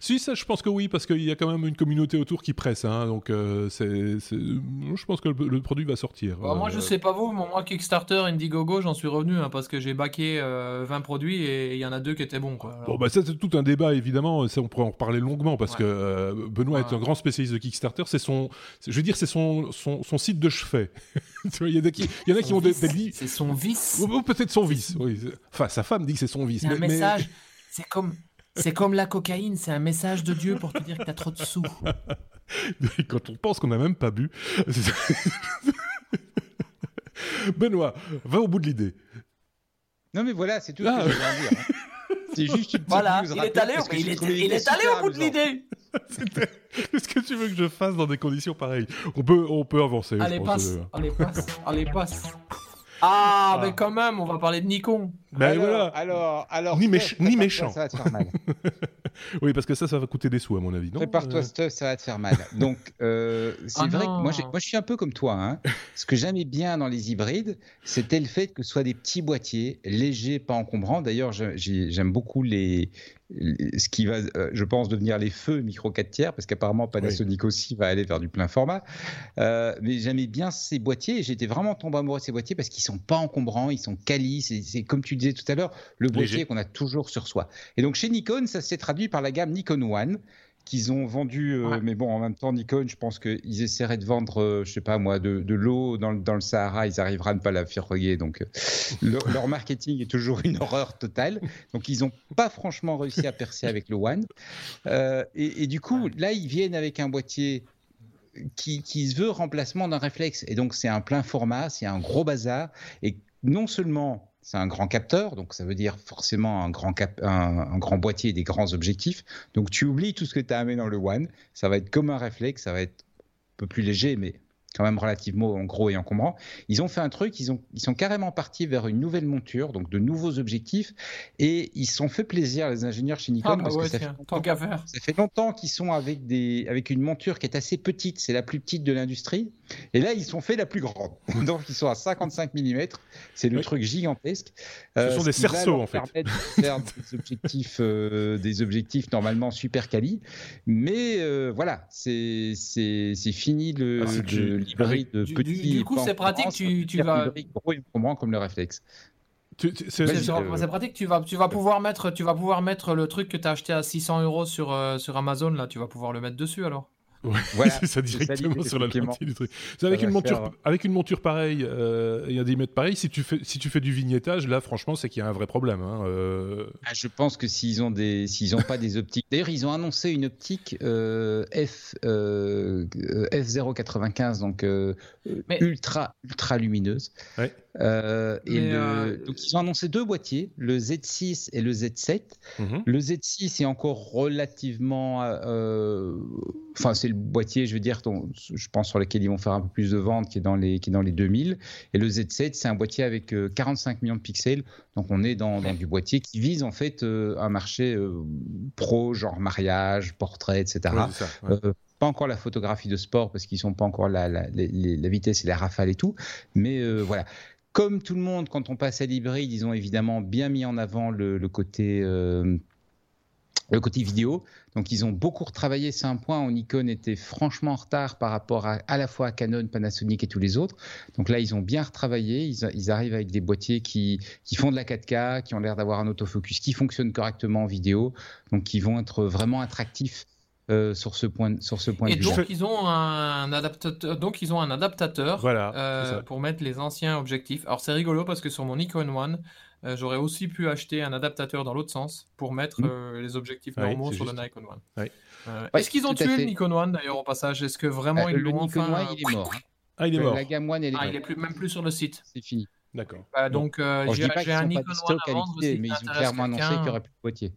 si, ça, je pense que oui, parce qu'il y a quand même une communauté autour qui presse. Hein, donc, euh, c'est, je pense que le produit va sortir bah, moi, je euh, sais pas vous, mais moi, Kickstarter, Indiegogo, j'en suis revenu hein, parce que j'ai baqué 20 euh, produits et il y en a deux qui étaient bons. Bon, bah, ça, c'est tout un débat, évidemment. Ça, on pourrait en reparler longuement parce que euh, Benoît est un grand spécialiste de Kickstarter. C'est son, je veux dire, c'est son, son, son, site de chevet. il y, y, en a qui ont des, C'est son vice. Ou, peut-être son vice. Oui. Enfin, sa femme dit que c'est son vice. C'est un message. C'est comme. C'est comme la cocaïne, c'est un message de Dieu pour te dire que t'as trop de sous. Quand on pense qu'on n'a même pas bu. Benoît, va au bout de l'idée. Non, mais voilà, c'est tout ce que ah. je voulais dire. Hein. C'est juste une Voilà, il est allé, il est, il est allé au bout de l'idée. Qu'est-ce que tu veux que je fasse dans des conditions pareilles? On peut, on peut avancer. Allez, passe. Allez, passe. Allez, passe. Ah, ah, mais quand même, on va parler de Nikon. Ben alors, voilà. Alors, alors, ni, ni méchant. Ça, va te faire mal. Oui, parce que ça, ça va coûter des sous, à mon avis. Prépare-toi, euh... stuff, ça va te faire mal. Donc, euh, c'est oh vrai que moi, moi, je suis un peu comme toi. Hein. Ce que j'aimais bien dans les hybrides, c'était le fait que ce soit des petits boîtiers, légers, pas encombrants. D'ailleurs, j'aime beaucoup les, ce qui va, euh, je pense, devenir les feux micro 4 tiers, parce qu'apparemment Panasonic aussi va aller vers du plein format. Euh, mais j'aimais bien ces boîtiers et j'étais vraiment tombé amoureux de ces boîtiers parce qu'ils sont pas encombrants, ils sont quali. C'est comme tu disais tout à l'heure, le boîtier qu'on a toujours sur soi. Et donc chez Nikon, ça s'est traduit par la gamme Nikon One qu'ils ont vendu, euh, mais bon, en même temps, Nikon, je pense qu'ils essaieraient de vendre, euh, je sais pas moi, de, de l'eau dans, dans, le Sahara, ils arriveront à ne pas la fourguer. Donc, euh, leur marketing est toujours une horreur totale. Donc, ils n'ont pas franchement réussi à percer avec le One. Et, et, du coup, là, ils viennent avec un boîtier qui, qui se veut remplacement d'un réflexe. Et donc, c'est un plein format, c'est un gros bazar. Et non seulement c'est un grand capteur, donc ça veut dire forcément un grand, grand boîtier et des grands objectifs. Donc tu oublies tout ce que tu as amené dans le One. Ça va être comme un réflexe, ça va être un peu plus léger, mais quand même relativement gros et encombrant. Ils ont fait un truc, ils, ont, ils sont carrément partis vers une nouvelle monture, donc de nouveaux objectifs, et ils se sont fait plaisir, les ingénieurs chez Nikon, ah, bah parce que ça, fait ça fait longtemps qu'ils sont avec, des, avec une monture qui est assez petite, c'est la plus petite de l'industrie, et là, ils sont fait la plus grande. donc, ils sont à 55 mm, c'est le truc gigantesque. Ce euh, sont des cerceaux, en fait. De faire des objectifs, euh, des objectifs normalement super quali, mais euh, voilà, c'est fini le... Ah, de du, Du, coup, c'est pratique, tu, tu vas. comme le réflexe. C'est pratique, tu vas, tu, vas pouvoir mettre, tu vas pouvoir mettre le truc que tu as acheté à 600 euros sur, euh, sur Amazon, là, tu vas pouvoir le mettre dessus alors. Ouais, voilà, c'est ça directement sur la lentille du truc. Avec une, monture, avec une monture pareille euh, et un diamètre pareil, si tu, fais, si tu fais du vignettage, là, franchement, c'est qu'il y a un vrai problème. Hein, euh. ah, je pense que s'ils ont des, s'ils ont pas des optiques. D'ailleurs, ils ont annoncé une optique euh, F F095, donc ultra ultra lumineuse. Ouais. Euh, et euh, donc ils ont annoncé deux boîtiers, le Z6 et le Z7. Mhm. Le Z6 est encore relativement, euh, enfin c'est le boîtier, je veux dire, je pense sur lequel ils vont faire un peu plus de ventes, qui est dans les qui est dans les 2000. Et le Z7 c'est un boîtier avec 45 millions de pixels, donc on est dans, dans du boîtier qui vise en fait un marché pro, genre mariage, portrait, etc. pas encore la photographie de sport parce qu'ils sont pas encore la, la, la, vitesse et la rafale et tout, mais voilà. Comme tout le monde, quand on passe à l'hybride, ils ont évidemment bien mis en avant le, côté euh, côté vidéo. Donc ils ont beaucoup retravaillé. C'est un point où Nikon était franchement en retard par rapport à, à la fois à Canon, Panasonic et tous les autres. Donc là, ils ont bien retravaillé. Ils, arrivent avec des boîtiers qui, qui, font de la 4K, qui ont l'air d'avoir un autofocus qui fonctionne correctement en vidéo. Donc qui vont être vraiment attractifs euh, sur ce point, sur ce point et de vue. donc ils ont un adaptateur, donc ils ont un adaptateur voilà, euh, pour mettre les anciens objectifs. Alors c'est rigolo parce que sur mon Nikon One, euh, j'aurais aussi pu acheter un adaptateur dans l'autre sens pour mettre hmm. les objectifs normaux sur le Nikon One. Est-ce qu'ils ont tué le Nikon One d'ailleurs au passage? Est-ce que vraiment ils l'ont enfin One, il est mort. Ah il est mort. La gamme One elle est ah, il est plus, même plus sur le site. C'est fini. D'accord. Bah, donc j'ai un Nikon One à vendre mais ils ont clairement annoncé qu'il n'y aurait plus de boîtier.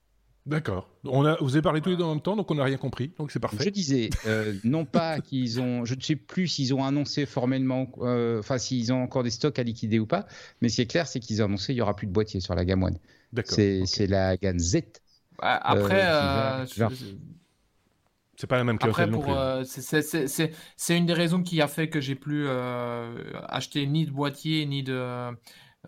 D'accord. On a, vous avez parlé tous les deux en même temps, donc on n'a rien compris, donc c'est parfait. Je disais, euh, non pas qu'ils ont, je ne sais plus s'ils ont annoncé formellement, euh, enfin s'ils ont encore des stocks à liquider ou pas, mais ce qui est clair, c'est qu'ils ont annoncé qu'il n'y aura plus de boîtier sur la gamme One. D'accord. C'est la gamme Z. Bah, après, euh, c'est pas la même Après, pour, c'est une des raisons qui a fait que j'ai plus acheté ni de boîtier ni de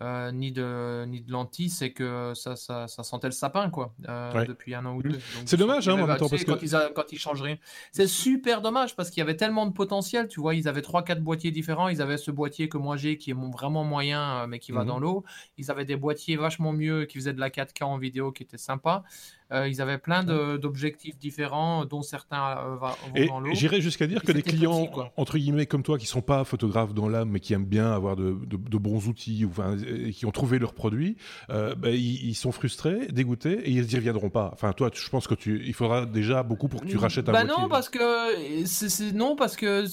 euh, ni, de, ni de lentilles, c'est que ça, ça, ça, sentait le sapin, quoi, euh, depuis un an ou deux. C'est dommage, hein, en parce que... quand, ils quand ils changent rien. C'est super dommage parce qu'il y avait tellement de potentiel, tu vois, ils avaient 3-4 boîtiers différents, ils avaient ce boîtier que moi j'ai qui est vraiment moyen, euh, mais qui va mhm. dans l'eau. Ils avaient des boîtiers vachement mieux qui faisaient de la 4K en vidéo qui était sympa. Euh, ils avaient plein d'objectifs différents, dont certains euh, vont dans l'eau. J'irais jusqu'à dire que des clients, entre guillemets, comme toi, qui sont pas photographes dans l'âme, mais qui aiment bien avoir de, bons outils, ou, enfin, et qui ont trouvé leur produit, euh, bah, ils, sont frustrés, dégoûtés, et ils n'y reviendront pas. Enfin, toi, je pense que tu, il faudra déjà beaucoup pour que tu rachètes un bah non, parce que non, parce que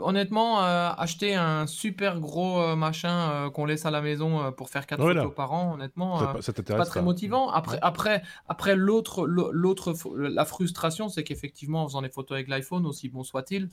honnêtement, acheter un super gros machin qu'on laisse à la maison pour faire 4 photos par an, honnêtement, c'est pas, pas, très motivant. Après, après, après l'autre, l'autre, la frustration, c'est qu'effectivement, en faisant des photos avec l'iPhone, aussi bon soit-il,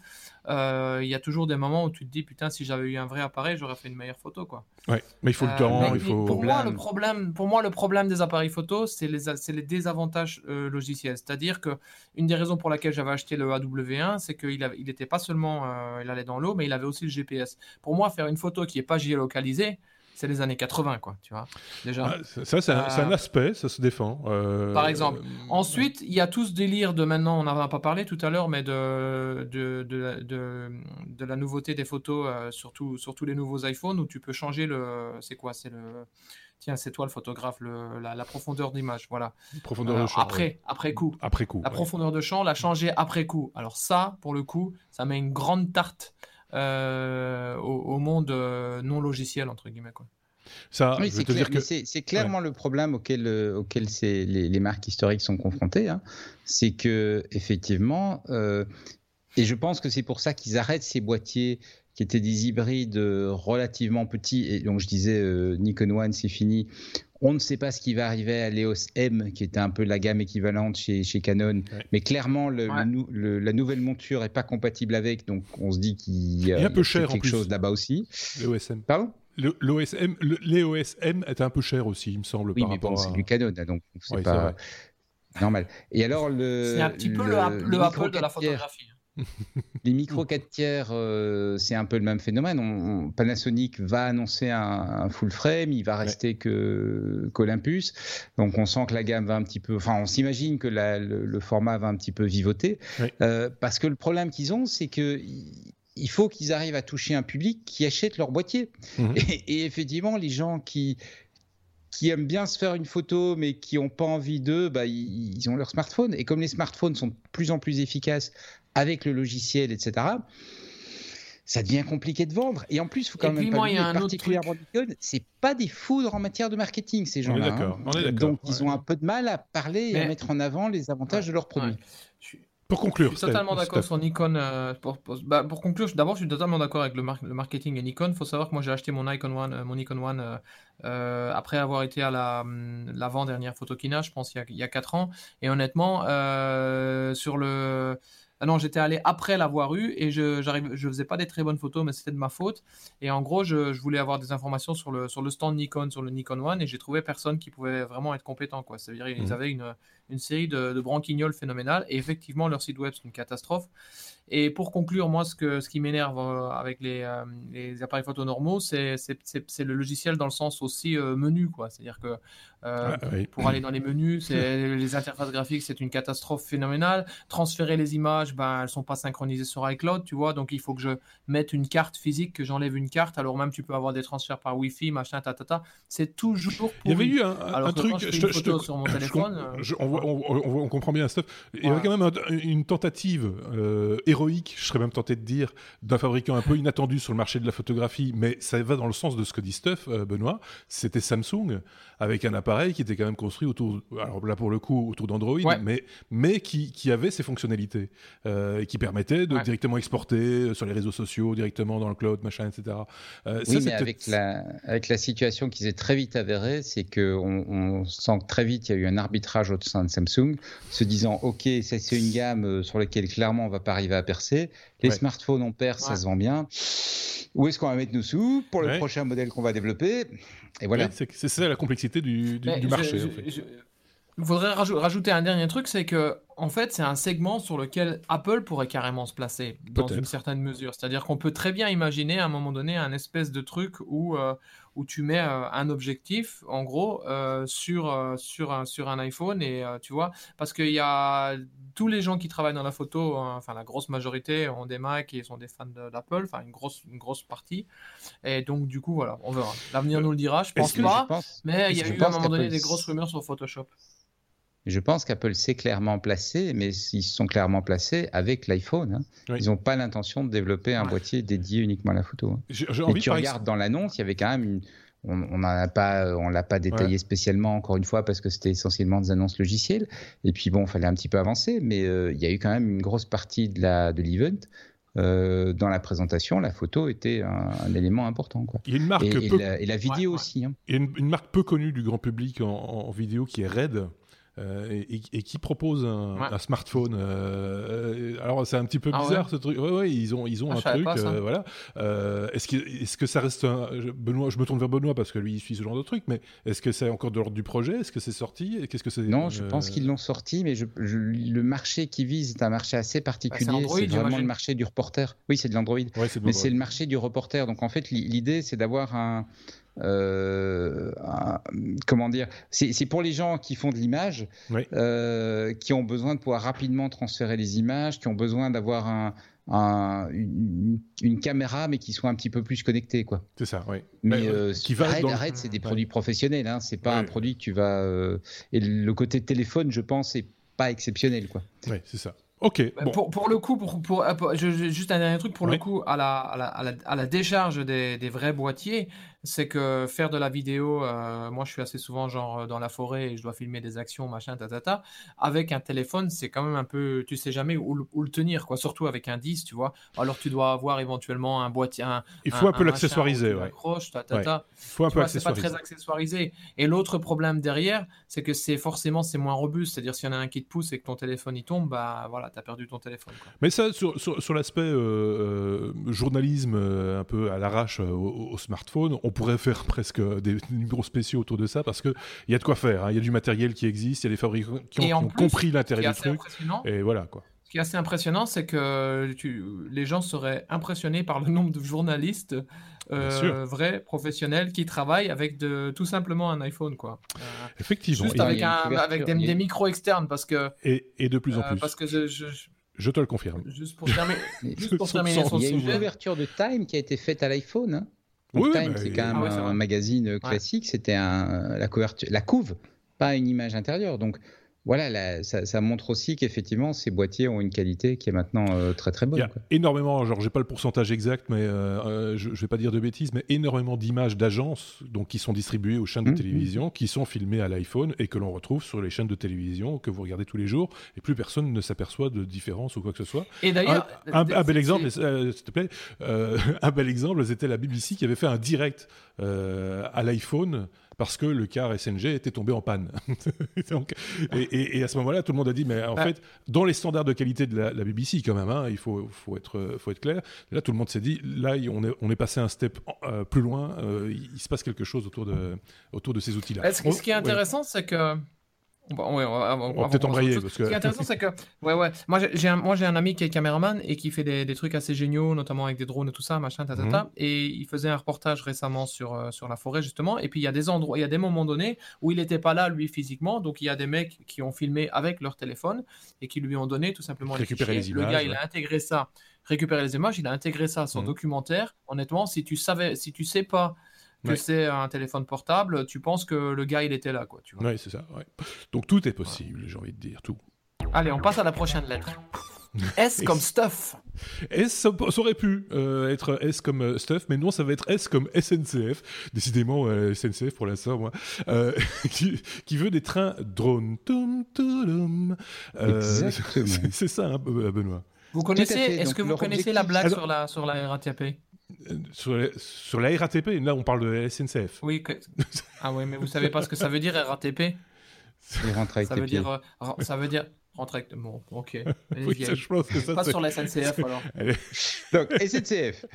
euh, il y a toujours des moments où tu te dis, putain, si j'avais eu un vrai appareil, j'aurais fait une meilleure photo, quoi. Ouais, mais il faut le euh, temps, il faut. Pour moi, le problème, pour moi, le problème des appareils photo, c'est les, c'est les désavantages euh, logiciels. C'est-à-dire que une des raisons pour laquelle j'avais acheté le AW1, c'est qu'il n'était il était pas seulement, il allait dans l'eau, mais il avait aussi le GPS. Pour moi, faire une photo qui est pas géolocalisée, c'est les années 80, quoi, tu vois. Déjà. Ah, ça, c'est un, euh, aspect, ça se défend. Euh, par exemple. Euh, Ensuite, il y a tout ce délire de maintenant, on n'en a pas parlé tout à l'heure, mais de de, de, de, la nouveauté des photos, surtout sur tous les nouveaux iPhones, où tu peux changer le. C'est quoi C'est le. Tiens, c'est toi le photographe, le, la, profondeur d'image, voilà. Profondeur de champ. Après, après coup. Après coup. La profondeur de champ, la changer après coup. Alors ça, pour le coup, ça met une grande tarte euh, au, monde euh, non logiciel entre guillemets quoi. Ça, c'est clairement le problème auquel, euh, auquel les, les, marques historiques sont confrontées. Hein. C'est que effectivement, et je pense que c'est pour ça qu'ils arrêtent ces boîtiers qui étaient des hybrides relativement petits. Et donc je disais Nikon One, c'est fini. On ne sait pas ce qui va arriver à l'EOS M, qui était un peu la gamme équivalente chez, chez Canon. Mais clairement, le, la nouvelle monture n'est pas compatible avec, donc on se dit qu'il y a, un peu cher quelque chose là-bas aussi. L'EOS M. Pardon? L'OSM, l'EOSM est un peu cher aussi, il me semble. Oui, mais bon, c'est du Canon, donc c'est pas normal. Et alors le. C'est un petit peu le, le Apple de la photographie. Les micro 4 tiers, euh, c'est un peu le même phénomène. Panasonic va annoncer un, full frame, il va rester que qu'Olympus. Donc on sent que la gamme va un petit peu. Enfin, on s'imagine que le, format va un petit peu vivoter. Euh, parce que le problème qu'ils ont, c'est que il faut qu'ils arrivent à toucher un public qui achète leur boîtier. Mhm. Et, effectivement, les gens qui qui aiment bien se faire une photo mais qui n'ont pas envie d'eux, bah, ils, ont leur smartphone. Et comme les smartphones sont de plus en plus efficaces avec le logiciel, etc., ça devient compliqué de vendre. Et en plus, il faut quand même pas oublier, particulièrement c'est pas des foudres en matière de marketing, ces gens-là. Hein. Donc, ils ont un peu de mal à parler et à mettre en avant les avantages de leurs produits. Pour conclure, je suis totalement d'accord sur Nikon. Euh, bah, pour, conclure, d'abord, je suis totalement d'accord avec le, marketing et Nikon. Il faut savoir que moi, j'ai acheté mon Nikon One, euh, mon Nikon One euh, après avoir été à la hum, l'avant-dernière photokina, je pense, il y, a, il y a 4 ans. Et honnêtement, sur le ah non, j'étais allé après l'avoir eu et je j'arrive, je faisais pas des très bonnes photos, mais c'était de ma faute. Et en gros, je, je, voulais avoir des informations sur le sur le stand Nikon, sur le Nikon One, et j'ai trouvé personne qui pouvait vraiment être compétent. Quoi. C'est-à-dire ils mmh. avaient une, une série de, de branquignoles phénoménales et effectivement leur site web c'est une catastrophe. Et pour conclure, moi, ce, que, ce qui m'énerve euh, avec les, euh, les, appareils photo normaux, c'est le logiciel dans le sens aussi euh, menu. C'est-à-dire que ah, pour aller dans les menus, les interfaces graphiques, c'est une catastrophe phénoménale. Transférer les images, ben, elles ne sont pas synchronisées sur iCloud, tu vois. Donc, il faut que je mette une carte physique, que j'enlève une carte. Alors, même, tu peux avoir des transferts par Wi-Fi, machin, tatata. C'est toujours. Il y avait eu un, truc. Je, je, sur mon téléphone. on, comprend bien, stuff. Il y avait quand même une tentative héroïque, je serais même tenté de dire, d'un fabricant un peu inattendu sur le marché de la photographie, mais ça va dans le sens de ce que dit Stuff, euh, Benoît. C'était Samsung, avec un appareil qui était quand même construit autour, alors là pour le coup, autour d'Android, mais, mais qui, qui, avait ses fonctionnalités, euh, et qui permettait de directement exporter euh, sur les réseaux sociaux, directement dans le cloud, machin, etc. oui, mais avec la, avec la situation qui s'est très vite avérée, c'est qu'on on sent que très vite il y a eu un arbitrage au sein de Samsung, se disant, OK, c'est une gamme sur laquelle clairement on va pas arriver à percer. Les smartphones, on perd, ça se vend bien. Où est-ce qu'on va mettre nos sous pour le prochain modèle qu'on va développer? Et voilà. c'est ça la complexité du, marché. Il faudrait rajouter un dernier truc, c'est que en fait, c'est un segment sur lequel Apple pourrait carrément se placer dans une certaine mesure. C'est-à-dire qu'on peut très bien imaginer à un moment donné un espèce de truc où, euh, où tu mets euh, un objectif, en gros, euh, sur, sur, un, sur un iPhone et tu vois, parce qu'il y a tous les gens qui travaillent dans la photo, hein, enfin la grosse majorité ont des Macs et sont des fans d'Apple, enfin une grosse, une grosse partie. Et donc du coup, voilà, on verra. L'avenir nous le dira, je pense pas, mais il y a eu à un moment donné des grosses rumeurs sur Photoshop. Je pense qu'Apple s'est clairement placé, mais ils sont clairement placés avec l'iPhone. Hein. Ils n'ont pas l'intention de développer un boîtier dédié uniquement à la photo. Hein. Et tu regardes dans l'annonce, il y avait quand même une, on n'a pas, on l'a pas détaillé spécialement encore une fois parce que c'était essentiellement des annonces logicielles. Et puis bon, il fallait un petit peu avancer, mais euh, il y a eu quand même une grosse partie de la de l'event. Euh, dans la présentation, la photo était un, élément important. Quoi. Il y a une marque et, la, vidéo aussi. Hein. Il y a une, marque peu connue du grand public en, en vidéo qui est Red. Euh, et, qui propose un, smartphone. Euh, alors c'est un petit peu ah bizarre ce truc. Ouais, ouais, ils ont ils ont ah, un truc. Euh, voilà. est-ce que est-ce que ça reste un... Benoît Je me tourne vers Benoît parce que lui il suit ce genre de truc. Mais est-ce que c'est encore de l'ordre du projet? Est-ce que c'est sorti? Qu'est-ce que c'est Non, je pense qu'ils l'ont sorti, mais je, le marché qui vise est un marché assez bah, particulier. c'est vraiment le marché du reporter. Oui, c'est de l'Android. mais c'est le marché du reporter. Donc en fait, l'idée c'est d'avoir un euh, comment dire C'est pour les gens qui font de l'image, euh, qui ont besoin de pouvoir rapidement transférer les images, qui ont besoin d'avoir un, une, caméra, mais qui soit un petit peu plus connectée, quoi. C'est ça, oui. Mais, euh, qui va arrête, c'est des produits professionnels, hein, c'est pas un produit que tu vas. et le côté téléphone, je pense, est pas exceptionnel, quoi. Oui, c'est ça. Ok. Bah, pour, pour, le coup, pour, pour, juste un dernier truc, pour le coup, à la, à la, à la, décharge des, des, vrais boîtiers, c'est que faire de la vidéo, euh, moi je suis assez souvent genre dans la forêt et je dois filmer des actions, machin, ta, ta, ta. Avec un téléphone, c'est quand même un peu, tu sais jamais où, où, le tenir, quoi. Surtout avec un 10, tu vois. Alors tu dois avoir éventuellement un boîtier. Un, Il faut un, peu l'accessoiriser, ouais. ta. Il faut un peu C'est pas très accessoirisé. Et l'autre problème derrière, c'est que c'est forcément c'est moins robuste. C'est-à-dire s'il y en a un qui te pousse et que ton téléphone il tombe, bah voilà tu as perdu ton téléphone. Mais ça, sur, sur, l'aspect euh, euh, journalisme euh, un peu à l'arrache au, smartphone, on pourrait faire presque des numéros spéciaux autour de ça parce qu'il y a de quoi faire. Hein. Il y a du matériel qui existe, il y a des fabricants qui ont, compris l'intérêt du truc. Et voilà quoi. Ce qui est assez impressionnant, c'est que tu, les gens seraient impressionnés par le nombre de journalistes vrais, professionnels, qui travaillent avec de, tout simplement un iPhone. Quoi. Effectivement. Juste avec, un, avec des, micros externes. Parce que, et, et de plus en plus. Parce que je, je te le confirme. Juste pour, terminer, juste pour terminer son Il y a une couverture de Time qui a été faite à l'iPhone. Hein. Oui, Time, c'est quand même ah un magazine classique. C'était la couverture, la couve, pas une image intérieure. Donc, voilà, ça, montre aussi qu'effectivement, ces boîtiers ont une qualité qui est maintenant euh, très très bonne. Il y a énormément, genre j'ai pas le pourcentage exact, mais euh, euh, je, ne vais pas dire de bêtises, mais énormément d'images d'agences donc qui sont distribuées aux chaînes de mmh, télévision, mmh. qui sont filmées à l'iPhone et que l'on retrouve sur les chaînes de télévision que vous regardez tous les jours, et plus personne ne s'aperçoit de différence ou quoi que ce soit. Et d'ailleurs, un, bel exemple, s'il te plaît, un bel exemple, c'était la BBC qui avait fait un direct à l'iPhone parce que le car SNG était tombé en panne. et, à ce moment-là, tout le monde a dit, mais en fait, dans les standards de qualité de la, BBC, quand même, hein, il faut, faut, être, faut être clair. là, tout le monde s'est dit, là, on est, on est passé un step euh, plus loin. Euh, il, se passe quelque chose autour de, autour de ces outils-là. Ce, ce qui est intéressant, c'est que On va, peut-être embrayer. Ce qui est intéressant, c'est que, ouais, ouais. Moi, j'ai un, moi, j'ai un ami qui est caméraman et qui fait des, des, trucs assez géniaux, notamment avec des drones et tout ça, machin, ta, ta, ta. Mhm. Et il faisait un reportage récemment sur, euh, sur la forêt, justement. Et puis, il y a des endroits, il y a des moments donnés où il n'était pas là, lui, physiquement. Donc, il y a des mecs qui ont filmé avec leur téléphone et qui lui ont donné tout simplement récupérer les, images. Le gars, il a intégré ça, récupéré les images, il a intégré ça à son mhm. documentaire. Honnêtement, si tu savais, si tu sais pas que c'est un téléphone portable, tu penses que le gars il était là, quoi. Tu vois. Oui, c'est ça. Donc tout est possible, j'ai envie de dire tout. Allez, on passe à la prochaine lettre. S comme stuff. S, ça, aurait pu euh, être S comme euh, stuff, mais non, ça va être S comme SNCF. Décidément, euh, SNCF pour l'instant, moi. Qui, qui, veut des trains drones. c'est ça, hein, Benoît. Vous connaissez, est-ce que vous connaissez la blague sur, la, sur la RATP sur, la RATP, là on parle de la SNCF. Oui, ah ouais, mais vous savez pas ce que ça veut dire RATP ça veut dire, euh, ça veut dire rentrer avec. Bon, ok. oui, ça, je pense que ça, Pas sur la SNCF alors. Donc SNCF,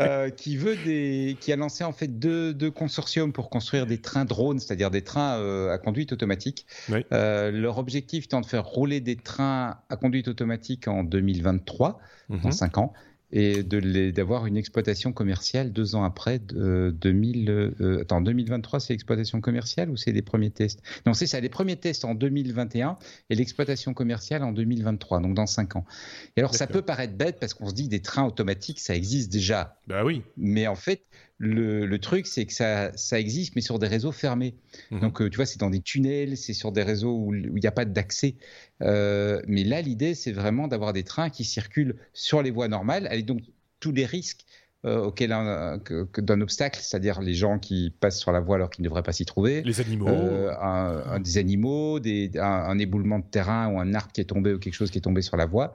euh, qui veut des, qui a lancé en fait deux, deux consortiums pour construire des trains drones, c'est-à-dire des trains euh, à conduite automatique. leur objectif étant de faire rouler des trains à conduite automatique en 2023, mm dans 5 ans et d'avoir une exploitation commerciale deux ans après. De, 2000, euh, attends, 2023, c'est l'exploitation commerciale ou c'est les premiers tests? Non, c'est ça, les premiers tests en 2021 et l'exploitation commerciale en 2023, donc dans cinq ans. Et alors, ça peut paraître bête parce qu'on se dit des trains automatiques, ça existe déjà. Bah oui. Mais en fait, le, truc, c'est que ça, ça, existe, mais sur des réseaux fermés. Mhm. Donc, euh, tu vois, c'est dans des tunnels, c'est sur des réseaux où il n'y a pas d'accès. Euh, mais là, l'idée, c'est vraiment d'avoir des trains qui circulent sur les voies normales, avec donc tous les risques euh, d'un obstacle, c'est-à-dire les gens qui passent sur la voie alors qu'ils ne devraient pas s'y trouver. Les animaux. Un, des animaux, des, un, éboulement de terrain ou un arbre qui est tombé ou quelque chose qui est tombé sur la voie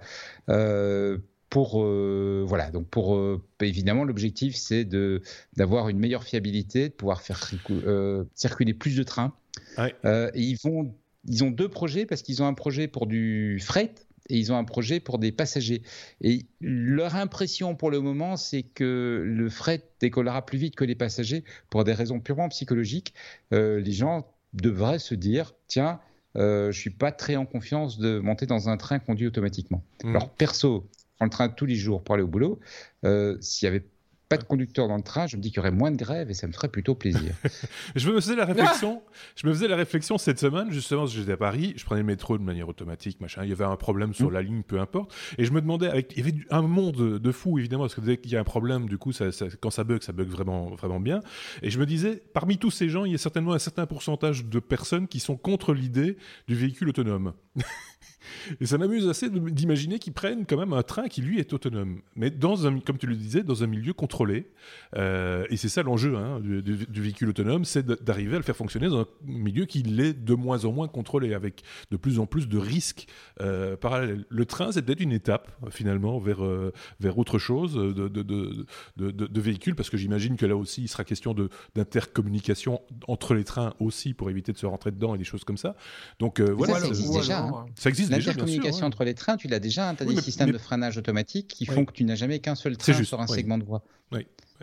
pour euh, voilà. Donc pour euh, évidemment l'objectif c'est de d'avoir une meilleure fiabilité de pouvoir faire euh, circuler plus de trains. Et ils vont ils ont deux projets parce qu'ils ont un projet pour du fret et ils ont un projet pour des passagers. Et leur impression pour le moment c'est que le fret décollera plus vite que les passagers pour des raisons purement psychologiques. Les gens devraient se dire tiens je suis pas très en confiance de monter dans un train conduit automatiquement. Mmh. Alors perso, le train tous les jours pour aller au boulot, euh, s'il y avait pas de conducteur dans le train, je me dis qu'il y aurait moins de grève et ça me ferait plutôt plaisir. je me faisais la réflexion, je me faisais la réflexion cette semaine, justement, j'étais à Paris, je prenais le métro de manière automatique, machin, il y avait un problème sur mmh. la ligne, peu importe, et je me demandais, avec, il y avait un monde de fous, évidemment, parce que dès qu'il y a un problème, du coup, ça, quand ça bug, ça bug vraiment, vraiment bien, et je me disais, parmi tous ces gens, il y a certainement un certain pourcentage de personnes qui sont contre l'idée du véhicule autonome. Et ça m'amuse assez d'imaginer qu'ils prennent quand même un train qui lui est autonome, mais dans un, comme tu le disais, dans un milieu contrôlé. Euh, et c'est ça l'enjeu hein, du, véhicule autonome, c'est d'arriver à le faire fonctionner dans un milieu qui l'est de moins en moins contrôlé, avec de plus en plus de risques euh, parallèles. Le train, c'est peut-être une étape finalement vers euh, vers autre chose de, de, de, de véhicules, parce que j'imagine que là aussi, il sera question d'intercommunication entre les trains aussi pour éviter de se rentrer dedans et des choses comme ça. Donc voilà, ça existe déjà. Hein. Ça existe L'intercommunication entre les trains, tu l'as déjà. Hein, tu as des systèmes de freinage automatique qui font que tu n'as jamais qu'un seul train sur un segment de voie.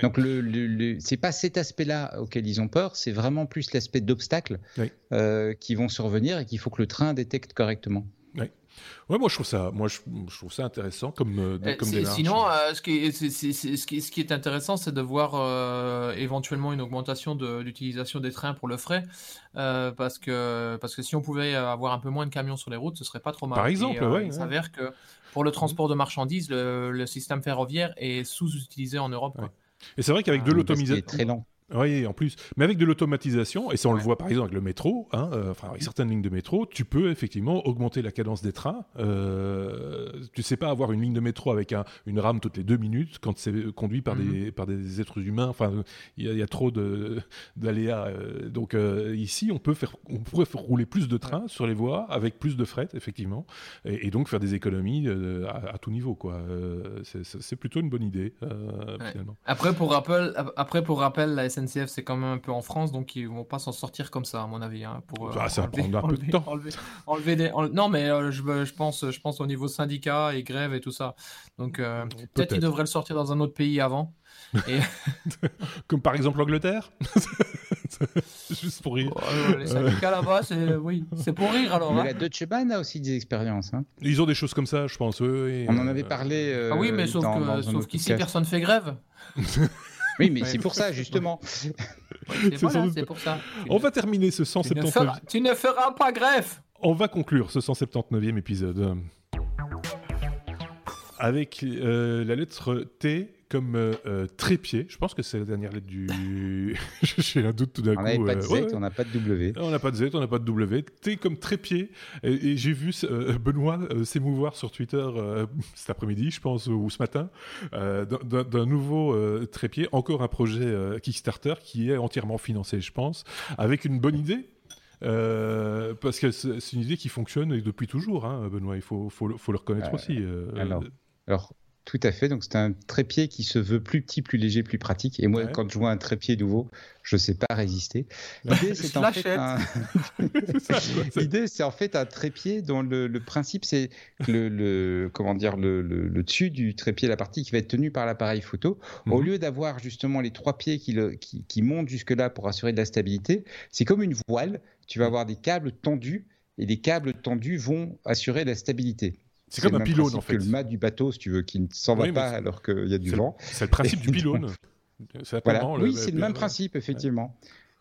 Donc, le, le, c'est pas cet aspect-là auquel ils ont peur, c'est vraiment plus l'aspect d'obstacles euh, qui vont survenir et qu'il faut que le train détecte correctement. Ouais, moi je trouve ça, moi je, trouve ça intéressant comme, euh, euh, comme démarche. Sinon, euh, ce, qui est, ce, qui, ce qui est intéressant, c'est de voir éventuellement une augmentation de l'utilisation des trains pour le frais, parce que parce que si on pouvait avoir un peu moins de camions sur les routes, ce serait pas trop mal. Par exemple, ouais, Il s'avère que pour le transport de marchandises, le, système ferroviaire est sous-utilisé en Europe. Et c'est vrai qu'avec de ah, l'automatisation, très lent. Oui, en plus. Mais avec de l'automatisation, et ça on le voit par exemple avec le métro, hein, euh, enfin avec certaines lignes de métro, tu peux effectivement augmenter la cadence des trains. Euh, tu sais pas avoir une ligne de métro avec un, une rame toutes les deux minutes quand c'est conduit par, des, mhm. par des êtres humains. Enfin, il y, a trop d'aléas. Euh, donc euh, ici, on, peut faire, on pourrait faire rouler plus de trains sur les voies avec plus de fret, effectivement, et, donc faire des économies à, tout niveau. quoi. c'est plutôt une bonne idée, finalement. Après, pour rappel, après, pour rappel la SNCF, c'est quand même un peu en France, donc ils vont pas s'en sortir comme ça, à mon avis. Hein, pour, euh, bah, ça va prendre un peu de temps. Enlever, Non, mais euh, je, je, pense, je pense au niveau syndicat et grève et tout ça. Donc euh, peut-être qu'ils devraient le sortir dans un autre pays avant. comme par exemple l'Angleterre Juste pour rire. les syndicats là-bas, c'est oui, c'est pour rire alors. Mais hein. la Deutsche Bahn a aussi des expériences. Hein. Ils ont des choses comme ça, je pense. On en avait parlé. ah oui, mais sauf, sauf qu'ici, personne fait grève. Oui, mais c'est pour ça, justement. c'est pour ça. On va terminer ce 179. Tu ne feras, pas greffe. On va conclure ce 179e épisode avec euh, la lettre T comme euh, euh, trépied. Je pense que c'est la dernière lettre du. J'ai un doute tout d'un coup. On n'a pas de Z, on n'a pas de W. On n'a pas de Z, on n'a pas de W. T comme trépied. Et, j'ai vu Benoît s'émouvoir sur Twitter cet après-midi, je pense, ou ce matin, d'un nouveau trépied. Encore un projet Kickstarter qui est entièrement financé, je pense, avec une bonne idée. parce que c'est une idée qui fonctionne depuis toujours, hein, Benoît, il faut, faut, faut le reconnaître aussi. alors, alors, tout à fait. Donc, c'est un trépied qui se veut plus petit, plus léger, plus pratique. Et moi, quand je vois un trépied nouveau, je ne sais pas résister. L'idée, c'est en, fait un... en fait un trépied dont le, principe, c'est le, le, comment dire, le, le, dessus du trépied, la partie qui va être tenue par l'appareil photo. Au mhm. lieu d'avoir justement les trois pieds qui, qui, qui montent jusque-là pour assurer de la stabilité, c'est comme une voile. Tu vas avoir des câbles tendus et les câbles tendus vont assurer la stabilité. C'est comme un pylône en fait. le mât du bateau, si tu veux, qui ne s'en va pas alors qu'il y a du vent. C'est le principe du pylône. oui, c'est le même principe, effectivement.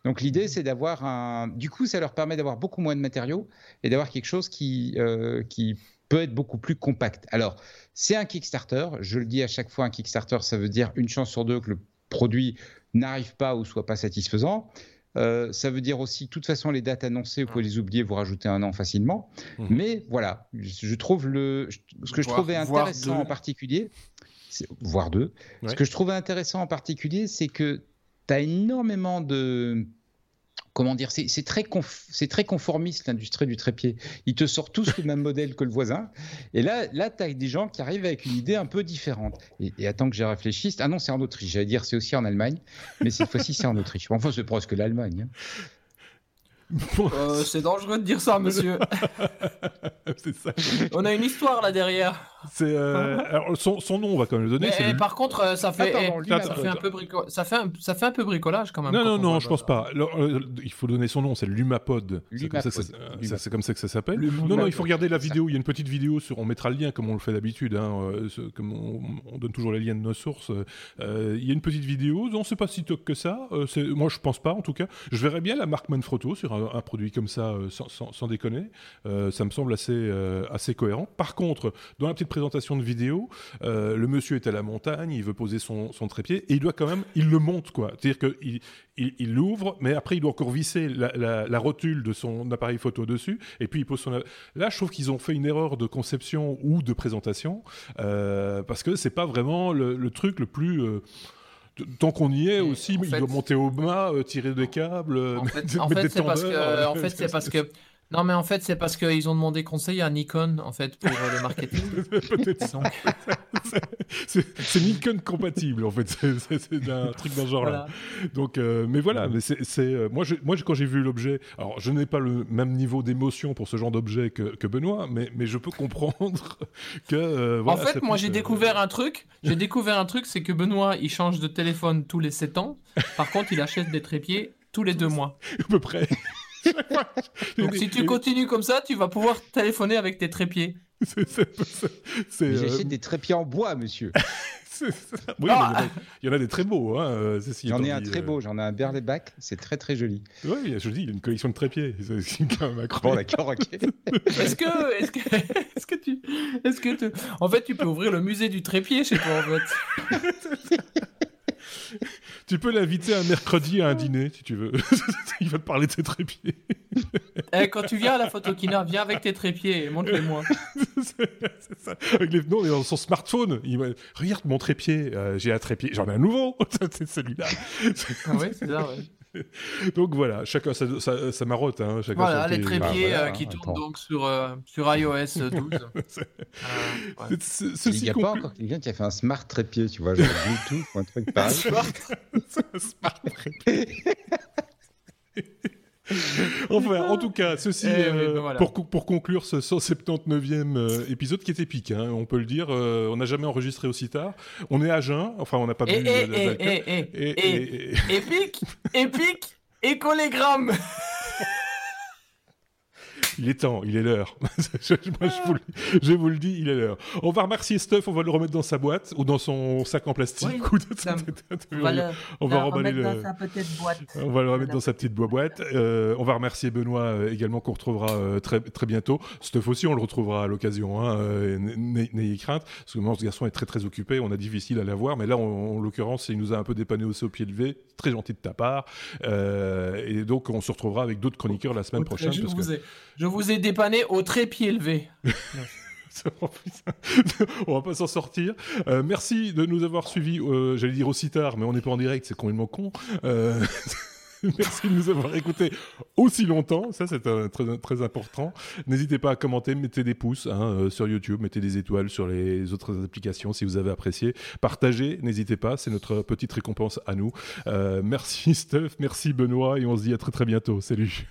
Donc l'idée, c'est d'avoir un. Du coup, ça leur permet d'avoir beaucoup moins de matériaux et d'avoir quelque chose qui, euh, qui peut être beaucoup plus compact. Alors, c'est un Kickstarter. Je le dis à chaque fois, un Kickstarter, ça veut dire une chance sur deux que le produit n'arrive pas ou soit pas satisfaisant. Euh, ça veut dire aussi, de toute façon, les dates annoncées, vous pouvez les oublier, vous rajoutez un an facilement. Mhm. Mais voilà, je trouve le, ce que je trouvais intéressant en particulier, voire deux, ce que je trouvais intéressant en particulier, c'est que tu as énormément de comment dire, c'est très, très conformiste l'industrie du trépied. Ils te sortent tous le même modèle que le voisin. Et là, là tu as des gens qui arrivent avec une idée un peu différente. Et, attends que j'ai réfléchi. Ah non, c'est en Autriche. J'allais dire c'est aussi en Allemagne, mais cette fois-ci c'est en Autriche. Enfin, c'est presque l'Allemagne. Hein. Euh, c'est dangereux de dire ça, monsieur. ça. On a une histoire là derrière. C'est euh, son, son, nom, on va quand même le donner. Mais, par contre, euh, ça fait, ça, fait un peu ça, fait un, ça fait un peu bricolage quand même. Non, non, non, je pense pas. il faut donner son nom, c'est Lumapod. C'est comme ça que ça s'appelle. Non, non, il faut regarder la vidéo. Il y a une petite vidéo sur. On mettra le lien comme on le fait d'habitude. Hein, comme on, donne toujours les liens de nos sources. il y a une petite vidéo. Non, c'est pas si top que ça. moi, je pense pas en tout cas. Je verrais bien la marque Manfrotto sur un un, produit comme ça sans, déconner. ça me semble assez, assez cohérent. Par contre, dans la petite présentation de vidéo, le monsieur est à la montagne, il veut poser son, trépied et il doit quand même, il le monte quoi. C'est-à-dire qu'il il l'ouvre, mais après il doit encore visser la, rotule de son appareil photo dessus, et puis il pose son. Là, je trouve qu'ils ont fait une erreur de conception ou de présentation, euh, parce que c'est pas vraiment le, truc le plus. Euh, tant qu'on y est aussi, il doit monter au mât, euh, tirer des câbles, en fait, c'est parce que, en fait, c'est parce que non, mais en fait, c'est parce qu'ils ont demandé conseil à Nikon, en fait, pour euh, le marketing. Peut-être c'est Nikon compatible, en fait. C'est un truc dans ce genre-là. Donc, euh, mais voilà, mais c'est euh, moi, moi, quand j'ai vu l'objet, alors je n'ai pas le même niveau d'émotion pour ce genre d'objet que, que, Benoît, mais, mais je peux comprendre que. en fait, moi, j'ai découvert un truc. J'ai découvert un truc, c'est que Benoît, il change de téléphone tous les 7 ans. Par contre, il achète des trépieds tous les deux mois. À peu près. Donc si tu continues comme ça, tu vas pouvoir téléphoner avec tes trépieds. J'achète des trépieds en bois, monsieur. oui, ah. il y en a des très beaux. Hein, j'en ai un très beau, j'en ai un Berlebac, c'est très très joli. Oui, je dis, il y a une collection de trépieds. C'est quand même Bon, d'accord, ok. est-ce que, est-ce que, est-ce que tu, est-ce que tu, en fait, tu peux ouvrir le musée du trépied chez toi, en fait. Tu peux l'inviter un mercredi à un dîner, si tu veux. Il va te parler de ses trépieds. Eh, quand tu viens à la photokina, viens avec tes trépieds et montre-les-moi. c'est ça. Avec les... Non, dans son smartphone, il va... Regarde mon trépied, euh, j'ai un trépied, j'en ai un nouveau. c'est celui-là. ah oui, c'est ça, ouais. donc voilà, chacun sa, sa, marotte. Hein, chacun voilà, les trépieds euh, qui tournent donc sur, euh, sur iOS 12. euh, Il n'y a pas encore quelqu'un qui a fait un smart trépied, tu vois, genre Bluetooth ou un truc pareil. smart, smart trépied. enfin, en tout cas, ceci eh euh, ben pour, pour, conclure ce 179e euh, épisode qui est épique, hein, on peut le dire. Euh, on n'a jamais enregistré aussi tard. On est à jeun, enfin, on n'a pas et, bu. Et, et, épique, épique, écolégramme. Il est temps, il est l'heure. je, je, vous le dis, il est l'heure. On va remercier Stuff, on va le remettre dans sa boîte ou dans son sac en plastique. on va, le, on va remballer le... dans sa petite boîte. On va le remettre dans sa petite boîte. Euh, on va remercier Benoît euh, également qu'on retrouvera euh, très, très bientôt. Stuff aussi, on le retrouvera à l'occasion. Hein, N'ayez crainte, parce que moi, ce garçon est très très occupé, on a difficile à l'avoir, mais là, en l'occurrence, il nous a un peu dépanné aussi au pied levé. Très gentil de ta part. et donc, on se retrouvera avec d'autres chroniqueurs la semaine prochaine. Je, vous ai, je vous ai dépanné au trépied levé. on va pas s'en sortir. Euh, merci de nous avoir suivis. Euh, j'allais dire aussi tard, mais on n'est pas en direct, c'est complètement con. Euh, merci de nous avoir écoutés aussi longtemps. Ça, c'est très, très important. N'hésitez pas à commenter, mettez des pouces hein, sur YouTube, mettez des étoiles sur les autres applications si vous avez apprécié. Partagez, n'hésitez pas, c'est notre petite récompense à nous. merci Steph, merci Benoît, et on se dit à très très bientôt. Salut.